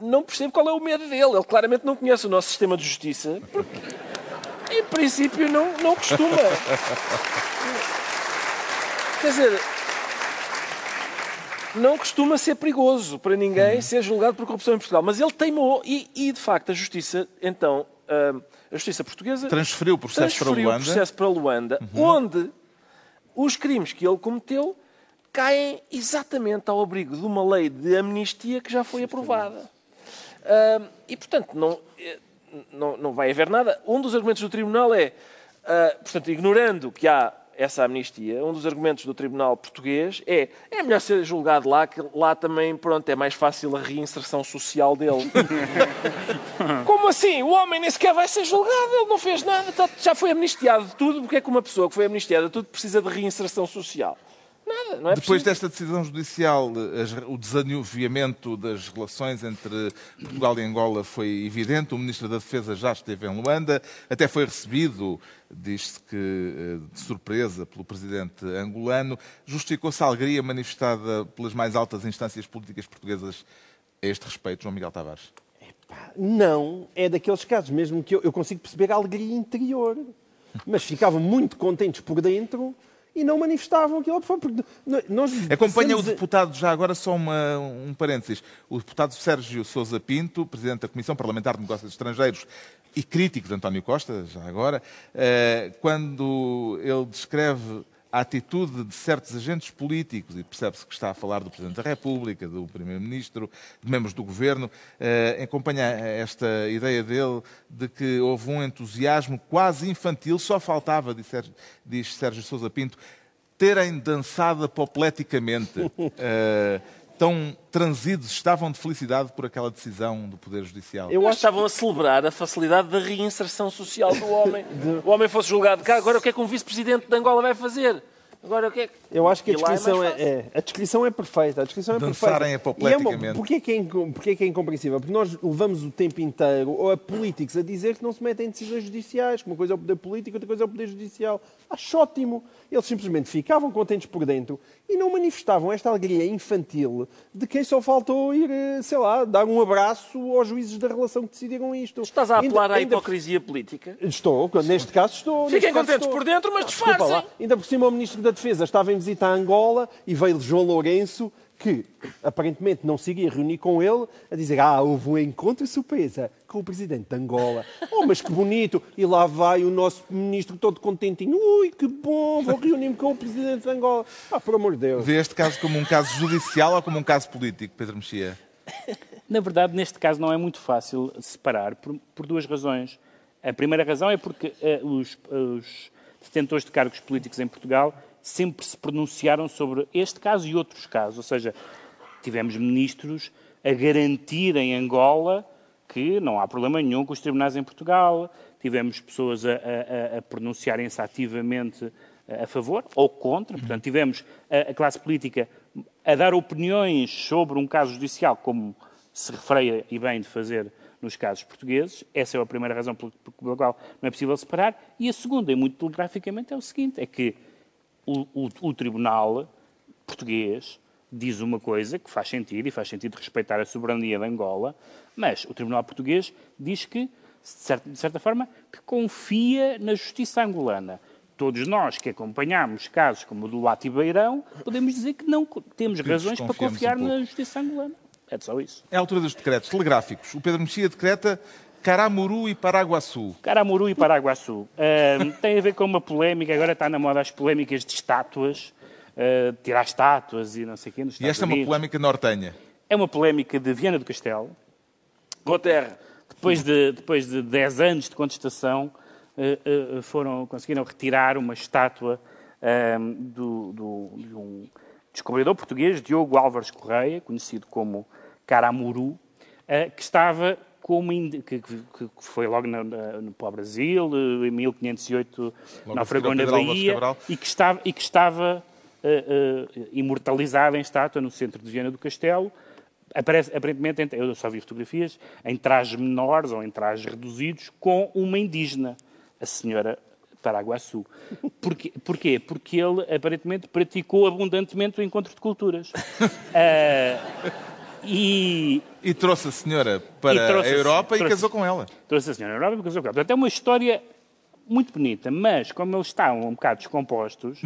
Não percebo qual é o medo dele. Ele claramente não conhece o nosso sistema de justiça, porque, em princípio, não, não costuma. Quer dizer, não costuma ser perigoso para ninguém ser julgado por corrupção em Portugal. Mas ele teimou e, e de facto, a justiça, então, ah, a justiça portuguesa Transferiu o processo para transferiu o Luanda. processo para Luanda, onde os crimes que ele cometeu caem exatamente ao abrigo de uma lei de amnistia que já foi aprovada. Ah, e, portanto, não, eh, não, não vai haver nada. Um dos argumentos do Tribunal é, ah, portanto, ignorando que há essa amnistia, um dos argumentos do Tribunal português é é melhor ser julgado lá, que lá também, pronto, é mais fácil a reinserção social dele. Como assim? O homem nem sequer vai ser julgado, ele não fez nada, tá- já foi amnistiado de tudo, porque é que uma pessoa que foi amnistiada de tudo precisa de reinserção social? Nada, não é Depois preciso. desta decisão judicial, as- o desanuviamento das relações entre Portugal e Angola foi evidente. O Ministro da Defesa já esteve em Luanda, até foi recebido, diz-se que eh, de surpresa, pelo presidente angolano. Justificou-se a alegria manifestada pelas mais altas instâncias políticas portuguesas a este respeito, João Miguel Tavares. Não, é daqueles casos mesmo que eu, eu consigo perceber a alegria interior. Mas ficavam muito contentes por dentro e não manifestavam aquilo. Porque n- nós Acompanha o deputado, já agora só uma, um parênteses, o deputado Sérgio Sousa Pinto, presidente da Comissão Parlamentar de Negócios Estrangeiros e crítico de António Costa, já agora, eh, quando ele descreve a atitude de certos agentes políticos, e percebe-se que está a falar do Presidente da República, do Primeiro-Ministro, de membros do Governo, eh, acompanha esta ideia dele de que houve um entusiasmo quase infantil, só faltava, diz Sérgio, diz Sérgio Sousa Pinto, terem dançado apopleticamente. eh, tão transidos estavam de felicidade por aquela decisão do Poder Judicial. Eu acho estavam a celebrar a facilidade da reinserção social do homem. O homem fosse julgado cá, agora o que é que um vice-presidente de Angola vai fazer? Agora o que é que... Eu acho que a é descrição é, é- a descrição é perfeita. A descrição é Dançarem perfeita. apopleticamente. E é uma- Porquê que é, porquê que é incompreensível? Porque nós levamos o tempo inteiro ou a políticos a dizer que não se metem em decisões judiciais, que uma coisa é o poder político, outra coisa é o poder judicial. Acho ótimo. Eles simplesmente ficavam contentes por dentro e não manifestavam esta alegria infantil de quem só faltou ir, eh, sei lá, dar um abraço aos juízes da relação que decidiram isto. Estás a Ainda- apelar à ainda- hipocrisia política? Estou, neste caso estou. Fiquem contentes estou. por dentro, mas disfarcem. Ainda por cima o Ministro da Defesa estava em visita a Angola e veio João Lourenço, que aparentemente não se iria reunir com ele, a dizer ah, houve um encontro surpresa com o Presidente de Angola. Oh, mas que bonito! E lá vai o nosso Ministro todo contentinho. Ui, que bom, vou reunir-me com o Presidente de Angola. Ah, por amor de Deus. Vê este caso como um caso judicial ou como um caso político, Pedro Mexia? Na verdade, neste caso não é muito fácil separar por, por duas razões. A primeira razão é porque eh, os, os detentores de cargos políticos em Portugal sempre se pronunciaram sobre este caso e outros casos. Ou seja, tivemos ministros a garantir em Angola que não há problema nenhum com os tribunais em Portugal, tivemos pessoas a, a- a- pronunciarem-se ativamente a favor ou contra, portanto, tivemos a, a classe política a dar opiniões sobre um caso judicial, como se refreia e bem de fazer nos casos portugueses. Essa é a primeira razão pela qual não é possível separar. E a segunda, e muito telegraficamente, é o seguinte: é que o, o- o Tribunal português diz uma coisa que faz sentido, e faz sentido respeitar a soberania de Angola, mas o Tribunal português diz que, de certa, de certa forma, que confia na justiça angolana. Todos nós que acompanhamos casos como o do Lati Beirão, podemos dizer que não temos Que razões para um confiar pouco. na justiça angolana. É só isso. É a altura dos decretos telegráficos. O Pedro Mexia decreta Caramuru e Paraguaçu. Caramuru e Paraguaçu. Ahm, tem a ver com uma polémica, agora está na moda as polémicas de estátuas, ah, tirar estátuas e não sei o quê. Nos E esta é uma Unidos. polémica nortenha. É uma polémica de Viana do Castelo. Boa terra. Depois de, depois de 10 anos de contestação, eh, foram, conseguiram retirar uma estátua ahm, do, do- de um descobridor português, Diogo Álvares Correia, conhecido como Caramuru, que estava como que, que- que foi logo na- na- no, para o Brasil, eh, em 1508, Logo na a seguir ao Fragona Pedro Álvares Bahia, e que estava, e que estava uh, uh, imortalizada em estátua no centro de Viana do Castelo. Aparece, aparentemente, em- eu só vi fotografias, em trajes menores ou em trajes reduzidos, com uma indígena, a senhora Paraguaçu. Porquê? Porquê? Porque ele, aparentemente, praticou abundantemente o encontro de culturas. Ah, e, E trouxe a senhora E para trouxe a a- Europa e trouxe- casou com ela. trouxe a senhora Europa e casou com ela. Portanto, é uma história muito bonita, mas como eles estavam um bocado descompostos,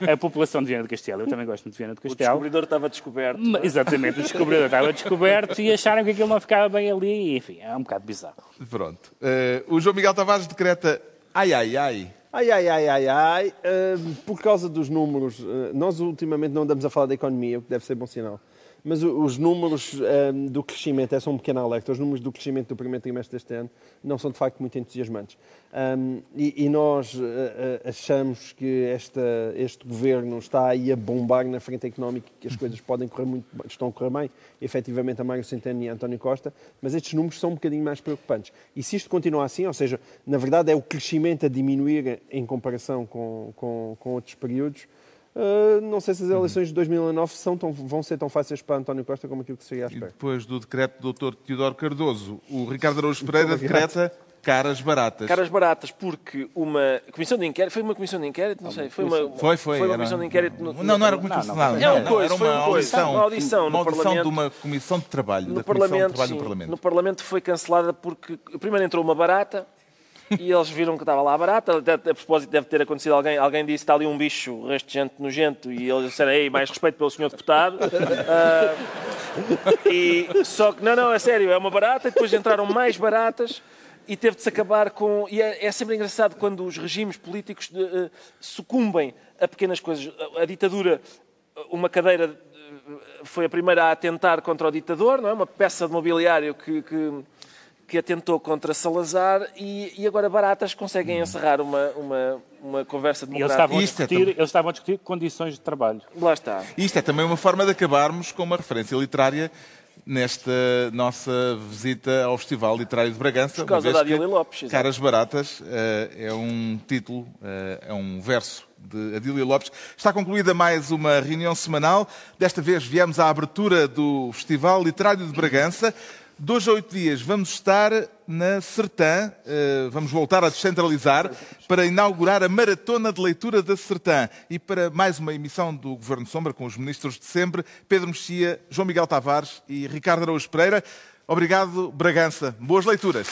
a população de Viana do Castelo, eu também gosto muito de Viana do O Castelo, descobridor estava descoberto. Ma- Exatamente, o descobridor estava descoberto e acharam que aquilo não ficava bem ali. Enfim, é um bocado bizarro. Pronto. Eh, o João Miguel Tavares decreta ai, ai, ai. Ai, ai, ai, ai, ai. Ahm, por causa dos números, ah, nós ultimamente não andamos a falar da economia, o que deve ser bom sinal. Mas os números ahm, do crescimento, é só um pequeno alerta, os números do crescimento do primeiro trimestre deste ano não são de facto muito entusiasmantes. Ahm, e, e nós ah, achamos que esta, este governo está aí a bombar na frente económica, que as coisas podem correr muito, bem- estão a correr bem, efetivamente a Mário Centeno e a António Costa, mas estes números são um bocadinho mais preocupantes. E se isto continuar assim, ou seja, na verdade é o crescimento a diminuir em comparação com, com, com outros períodos, ah, não sei se as eleições de 2009 são tão, vão ser tão fáceis para António Costa como aquilo que se seria à E espera. depois do decreto do Dr. Teodoro Cardoso, o Ricardo Araújo Pereira decreta caras baratas. Caras baratas, porque uma comissão de inquérito. Foi uma comissão de inquérito? Não sei. Foi uma, Foi, foi. Foi uma era- comissão de inquérito. no- Não, não era muito Não, não, não, era foi uma um audição. Uma audição no uma audição Parlamento. de uma comissão de trabalho. no da Comissão de Parlamento, Trabalho sim. do Parlamento. no Parlamento foi cancelada porque primeiro entrou uma barata e eles viram que estava lá barata. Até, a propósito, deve ter acontecido alguém. Alguém disse está ali um bicho restante nojento e eles disseram Ei, mais respeito pelo senhor deputado. Ah, e, só que, não, não, é sério, é uma barata e depois entraram mais baratas. E teve de se acabar com. E é, é sempre engraçado quando os regimes políticos de, eh, sucumbem a pequenas coisas. A, a ditadura, uma cadeira eh, foi a primeira a atentar contra o ditador, não é? Uma peça de mobiliário que, que, que atentou contra Salazar e, e agora baratas conseguem encerrar uma, uma, uma conversa E eles estavam, a é discutir, também- eles estavam a discutir condições de trabalho. Lá está. Isto é também uma forma de acabarmos com uma referência literária nesta nossa visita ao Festival Literário de Bragança. Por causa da Adília Lopes, exato. Caras Baratas eh, é um título, eh, é um verso de Adília Lopes. Está concluída mais uma reunião semanal. Desta vez viemos à abertura do Festival Literário de Bragança. Dois a oito dias vamos estar na Sertã, eh, vamos voltar a descentralizar para inaugurar a Maratona de Leitura da Sertã e para mais uma emissão do Governo Sombra com os ministros de sempre, Pedro Mexia, João Miguel Tavares e Ricardo Araújo Pereira. Obrigado, Bragança. Boas leituras.